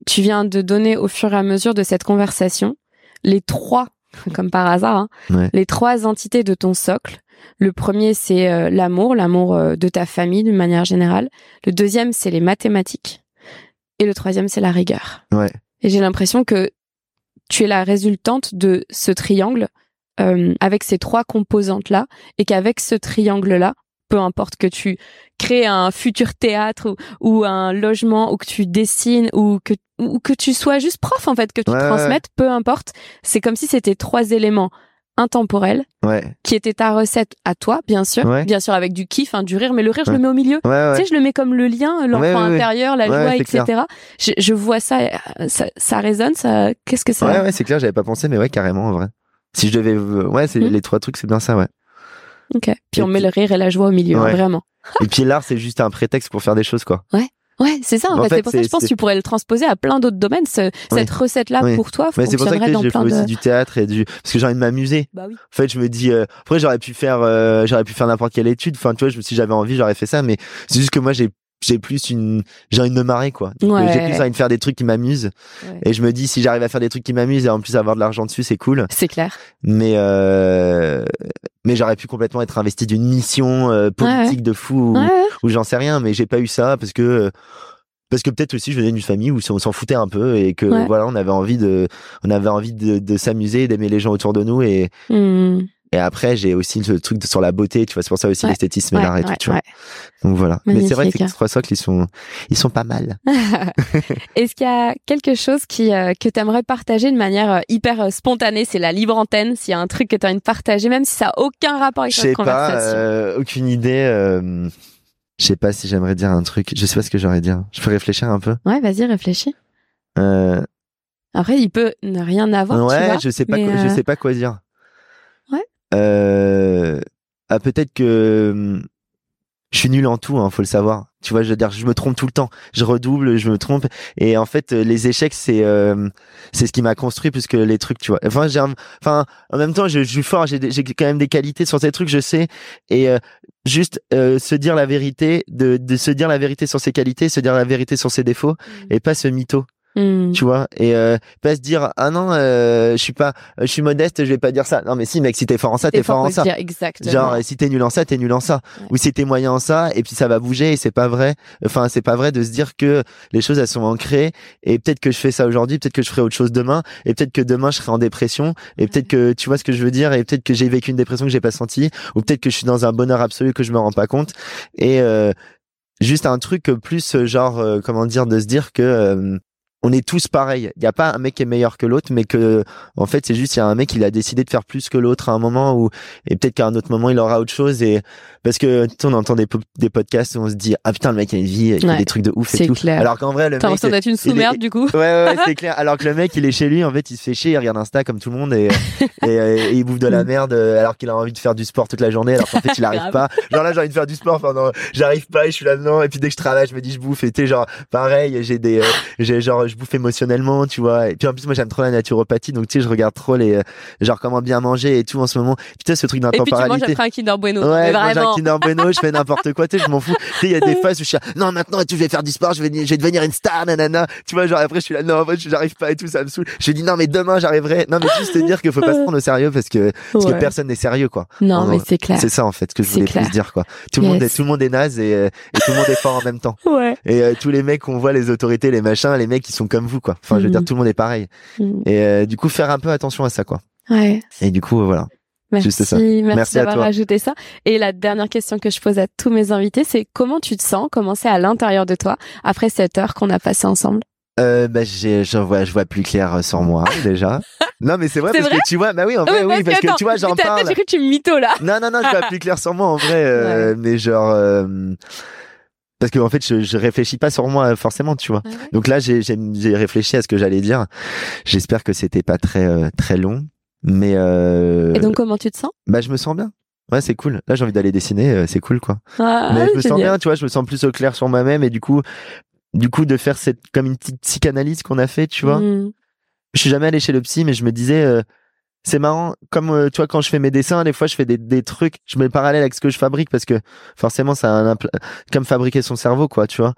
tu viens de donner au fur et à mesure de cette conversation les trois, comme par hasard, hein, Ouais. les trois entités de ton socle. Le premier, c'est euh, l'amour, l'amour euh, de ta famille d'une manière générale. Le deuxième, c'est les mathématiques. Et le troisième, c'est la rigueur. Ouais. Et j'ai l'impression que tu es la résultante de ce triangle euh, avec ces trois composantes-là et qu'avec ce triangle-là, peu importe que tu crées un futur théâtre ou, ou un logement ou que tu dessines ou que ou que tu sois juste prof en fait que tu Ouais, ouais, transmettes peu importe c'est comme si c'était trois éléments intemporels Ouais. qui étaient ta recette à toi bien sûr Ouais. bien sûr avec du kiff hein, du rire mais le rire je le mets au milieu tu sais, je le mets comme le lien, l'enfant ouais, ouais. intérieur, la joie, etc. Je, je vois ça, euh, ça, ça résonne, ça. Qu'est-ce que ça Ouais, ouais, c'est clair, j'avais pas pensé, mais ouais, carrément, en vrai. Si je devais, euh, ouais, c'est Hmm. les trois trucs, c'est bien ça, ouais. Ok. Puis Et on met le rire et la joie au milieu, hein, Ouais. vraiment. Et puis l'art, c'est juste un prétexte pour faire des choses, quoi. Ouais, c'est ça. En, En fait, fait, c'est pour ça que je pense que tu pourrais le transposer à plein d'autres domaines. ce- Oui. Cette recette-là Oui. pour toi Mais c'est pour ça que j'ai fait plein aussi de. du théâtre et du, parce que j'ai envie de m'amuser. Bah oui. En fait, je me dis, euh, après, j'aurais pu faire, euh, j'aurais pu faire n'importe quelle étude. Enfin, tu vois, je- si j'avais envie, j'aurais fait ça, mais c'est juste que moi, j'ai, j'ai plus une, j'ai envie de me marrer, quoi. Donc, Ouais. J'ai plus envie de faire des trucs qui m'amusent. Ouais. Et je me dis, si j'arrive à faire des trucs qui m'amusent et en plus avoir de l'argent dessus, c'est cool. C'est clair. mais euh, mais j'aurais pu complètement être investi d'une mission euh, politique de fou ou, j'en sais rien mais j'ai pas eu ça parce que euh, parce que peut-être aussi je venais d'une famille où on s'en foutait un peu et que voilà on avait envie de on avait envie de, de s'amuser d'aimer les gens autour de nous et Hmm. Et après j'ai aussi le truc de- sur la beauté tu vois c'est pour ça aussi Ouais. l'esthétisme et Ouais, l'art et tout tu vois donc voilà mais c'est vrai que ces trois socles ils sont ils sont pas mal Est-ce qu'il y a quelque chose qui euh, que t'aimerais partager de manière euh, hyper euh, spontanée? C'est la libre antenne. S'il y a un truc que t'as envie de partager, même si ça a aucun rapport avec je notre sais pas conversation. euh, aucune idée euh, je sais pas si j'aimerais dire un truc je sais pas ce que j'aurais dire je peux réfléchir un peu Ouais, vas-y, réfléchis. euh, Après, il peut ne rien avoir. tu ouais, vois, je sais pas, quoi, je sais pas quoi dire. Euh, ah, peut-être que hum, je suis nul en tout, hein, faut le savoir. Tu vois, je veux dire, je me trompe tout le temps. Je redouble, je me trompe. Et en fait, euh, les échecs, c'est euh, c'est ce qui m'a construit plus que les trucs, tu vois. Enfin, j'ai, enfin, en même temps, je, je suis fort. J'ai j'ai quand même des qualités sur ces trucs, je sais. Et euh, juste euh, se dire la vérité, de, de se dire la vérité sur ses qualités, se dire la vérité sur ses défauts, Mm. et pas ce mytho. Hmm. tu vois et euh, pas se dire ah non euh, je suis pas je suis modeste je vais pas dire ça non mais si mec si t'es fort en ça t'es fort en ça dire, exactement. genre si t'es nul en ça t'es nul en ça Ouais. ou si t'es moyen en ça et puis ça va bouger et c'est pas vrai enfin c'est pas vrai de se dire que les choses elles sont ancrées et peut-être que je fais ça aujourd'hui peut-être que je ferai autre chose demain et peut-être que demain je serai en dépression et peut-être que tu vois ce que je veux dire et peut-être que j'ai vécu une dépression que j'ai pas senti ou peut-être que je suis dans un bonheur absolu que je me rends pas compte et euh, juste un truc plus genre euh, comment dire de se dire que euh, on est tous pareils. Il y a pas un mec qui est meilleur que l'autre, mais que en fait c'est juste il y a un mec il a décidé de faire plus que l'autre à un moment où et peut-être qu'à un autre moment il aura autre chose et parce que on entend des, des podcasts où on se dit ah putain le mec il a une vie, il Ouais, des trucs de ouf et c'est tout. clair. Alors qu'en vrai le T'as mec l'impression d'être une il est- sous-merde du coup. Ouais, ouais, ouais, c'est clair. Alors que le mec, il est chez lui, en fait, il se fait chier, il regarde Insta comme tout le monde et, et, et il bouffe de la merde euh, alors qu'il a envie de faire du sport toute la journée, alors qu'en fait, il arrive pas. Genre là, j'ai envie de faire du sport, enfin, non, j'arrive pas et je suis là-dedans. Et puis dès que je travaille, je me dis, je bouffe. Et tu genre, pareil, j'ai des, euh, j'ai genre, je bouffe émotionnellement, tu vois. Et puis en plus, moi, j'aime trop la naturopathie, donc tu sais, je regarde trop les, euh, genre, comment bien manger et tout en ce moment. Putain, ce truc Et puis tu manges d'intemporalité. un Kinder Bueno. Ouais, je un. Kinder Bueno, je fais n'importe quoi, tu sais, je m'en fous. Tu sais, il y a des phases où je suis là, non, maintenant, je vais faire du sport, je vais, je vais devenir une star, nanana. Tu vois, genre, après, je suis là, non, en fait, j'arrive pas et tout, ça me saoule. Je dis, non, mais demain, j'arriverai. Non, mais juste te dire qu'il faut pas se prendre au sérieux parce que, parce que personne n'est sérieux, quoi. Non, Non, mais c'est clair. C'est ça, en fait, ce que je voulais plus dire, quoi. Tout le monde est, tout le monde est naze et, euh, et tout le monde est fort en même temps. Ouais. Et euh, tous les mecs qu'on voit, les autorités, les machins, les mecs, ils sont comme vous, quoi. Enfin, je veux dire, tout le monde est pareil. Mm. Et euh, du coup, faire un peu attention à ça, quoi. Ouais. Et du coup, euh, voilà. Merci, Juste ça. merci, Merci d'avoir toi. rajouté ça. Et la dernière question que je pose à tous mes invités, c'est comment tu te sens, comment c'est à l'intérieur de toi après cette heure qu'on a passée ensemble? Euh, bah, j'ai, je vois, je vois plus clair euh, sur moi, déjà. Non, mais c'est vrai parce vrai? que tu vois, bah oui, en Ah vrai, oui, parce que tu vois, j'en parle. J'ai cru que tu me mytho là. Non, non, non, je vois plus clair sur moi, en vrai, euh, mais genre, euh, parce que en fait, je, je réfléchis pas sur moi forcément, tu vois. Donc là, j'ai, réfléchi à ce que j'allais dire. J'espère que c'était pas très, euh, très long, mais euh, Et donc comment tu te sens? bah, je me sens bien. Ouais, c'est cool. Là, j'ai envie d'aller dessiner, euh, c'est cool, quoi. ah, mais je me sens bien, tu vois, je me sens plus au clair sur moi-même et du coup, du coup, de faire cette, comme une petite psychanalyse qu'on a fait, tu vois. Mm. Je suis jamais allé chez le psy, mais je me disais, euh, c'est marrant, comme euh, tu vois, quand je fais mes dessins, des fois, je fais des, des trucs, je mets le parallèle avec ce que je fabrique parce que forcément, ça a un comme fabriquer son cerveau, quoi, tu vois.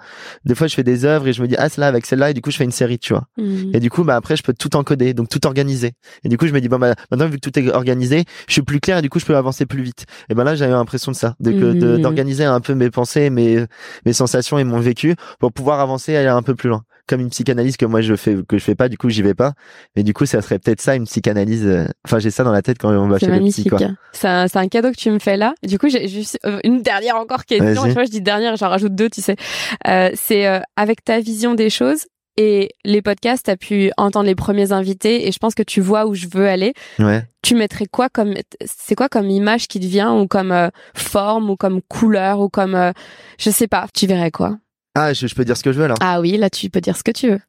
Des fois, je fais des œuvres et je me dis, ah, celle-là avec celle-là, et du coup, je fais une série, tu vois. Mm. Et du coup, bah après, je peux tout encoder, donc tout organiser. Et du coup, je me dis bon bah maintenant vu que tout est organisé, je suis plus clair et du coup, je peux avancer plus vite. Et ben là, j'avais l'impression de ça, de que- de- d'organiser un peu mes pensées, mes mes sensations et mon vécu pour pouvoir avancer et aller un peu plus loin. Comme une psychanalyse que moi je fais que je fais pas, du coup, j'y vais pas. Mais du coup, ça serait peut-être ça une psychanalyse. euh, Enfin, j'ai ça dans la tête quand on va chez le psy, magnifique. quoi. C'est un, cadeau que tu me fais là. Du coup, j'ai juste euh, une dernière encore question. Vas-y. Tu vois, je dis dernière, j'en rajoute deux, tu sais. Euh, c'est euh, avec ta vision des choses et les podcasts, t'as pu entendre les premiers invités et je pense que tu vois où je veux aller. Ouais. Tu mettrais quoi comme c'est quoi comme image qui te vient ou comme euh, forme ou comme couleur ou comme euh, je sais pas. Tu verrais quoi? Ah, je, je peux dire ce que je veux là. Ah oui, là tu peux dire ce que tu veux.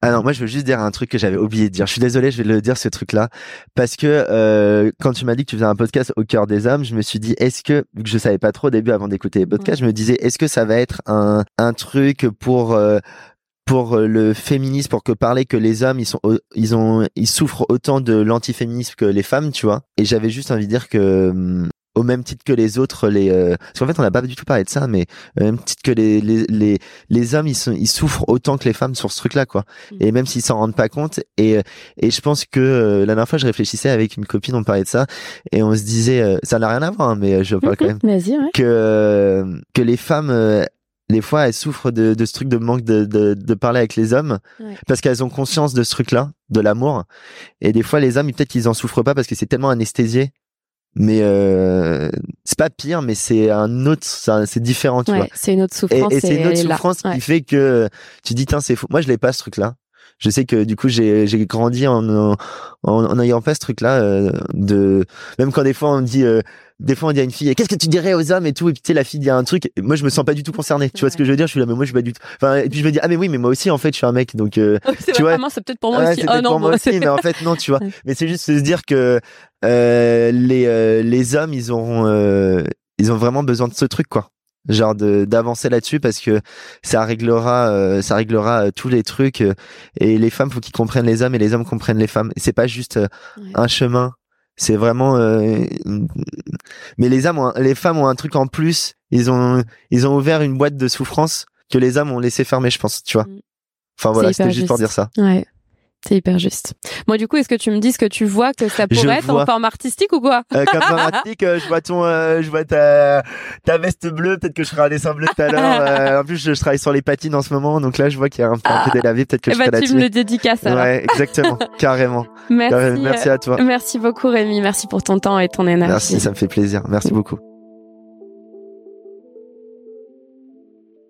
Ah non, moi je veux juste dire un truc que j'avais oublié de dire. Je suis désolé, je vais le dire ce truc-là parce que euh, quand tu m'as dit que tu faisais un podcast au cœur des hommes, je me suis dit est-ce que vu que je savais pas trop au début avant d'écouter les podcasts, je me disais est-ce que ça va être un un truc pour euh, pour euh, le féminisme pour que parler que les hommes ils sont ils ont ils souffrent autant de l'antiféminisme que les femmes, tu vois? Et j'avais juste envie de dire que hum, au même titre que les autres les euh, parce qu'en fait on n'a pas du tout parlé de ça mais au même titre que les les les, les hommes ils sont ils souffrent autant que les femmes sur ce truc là quoi et même s'ils s'en rendent pas compte et et je pense que euh, la dernière fois je réfléchissais avec une copine on parlait de ça et on se disait euh, ça n'a rien à voir hein, mais euh, je parle quand même ouais. que euh, que les femmes euh, des fois elles souffrent de, de ce truc de manque de, de, de parler avec les hommes Ouais. parce qu'elles ont conscience de ce truc là de l'amour et des fois les hommes peut-être qu'ils en souffrent pas parce que c'est tellement anesthésié mais euh, c'est pas pire mais c'est un autre c'est différent tu vois Ouais, c'est une autre et, souffrance. et c'est une autre est là. souffrance Ouais. qui fait que tu dis tiens c'est fou moi je l'ai pas ce truc là je sais que du coup j'ai j'ai grandi en en, en en ayant pas ce truc là de même quand des fois on me dit euh, des fois on dit à une fille qu'est-ce que tu dirais aux hommes et tout et puis tu sais la fille dit un truc et moi je me sens pas du tout concerné tu vois ce que je veux dire? Je suis là mais moi je suis pas du tout enfin et puis je me dis ah mais oui mais moi aussi en fait je suis un mec donc euh, tu vois- c'est peut-être pour moi aussi. peut-être non, pour moi aussi, mais en fait non, tu vois. Mais c'est juste se dire que euh, les euh, les hommes, ils auront euh, ils ont vraiment besoin de ce truc quoi. Genre de d'avancer là-dessus parce que ça réglera euh, ça réglera euh, tous les trucs euh, et les femmes faut qu'ils comprennent les hommes et les hommes comprennent les femmes. Et c'est pas juste Ouais. un chemin, c'est vraiment euh, mais les hommes ont les femmes ont un truc en plus, ils ont ils ont ouvert une boîte de souffrance que les hommes ont laissé fermer, je pense, tu vois. Mm. Enfin voilà, c'était hyper juste pour juste. dire ça. Ouais. C'est hyper juste. Moi, du coup, est-ce que tu me dis ce que tu vois que ça Je pourrait être en forme artistique ou quoi? Euh, comme dramatique, euh, je vois ton, euh, je vois ta, ta veste bleue. Peut-être que je ferai un dessin bleu tout à l'heure. Euh, en plus, je, je travaille sur les patines en ce moment, donc là, je vois qu'il y a un, peu- un peu délavé. Peut-être que Eh je ben, ferai tu me le dédicaces alors. Ouais, exactement, carrément. Merci. Carrément. Merci à toi. euh, Merci beaucoup, Rémi. Merci pour ton temps et ton énergie. Merci, ça me fait plaisir. Merci beaucoup.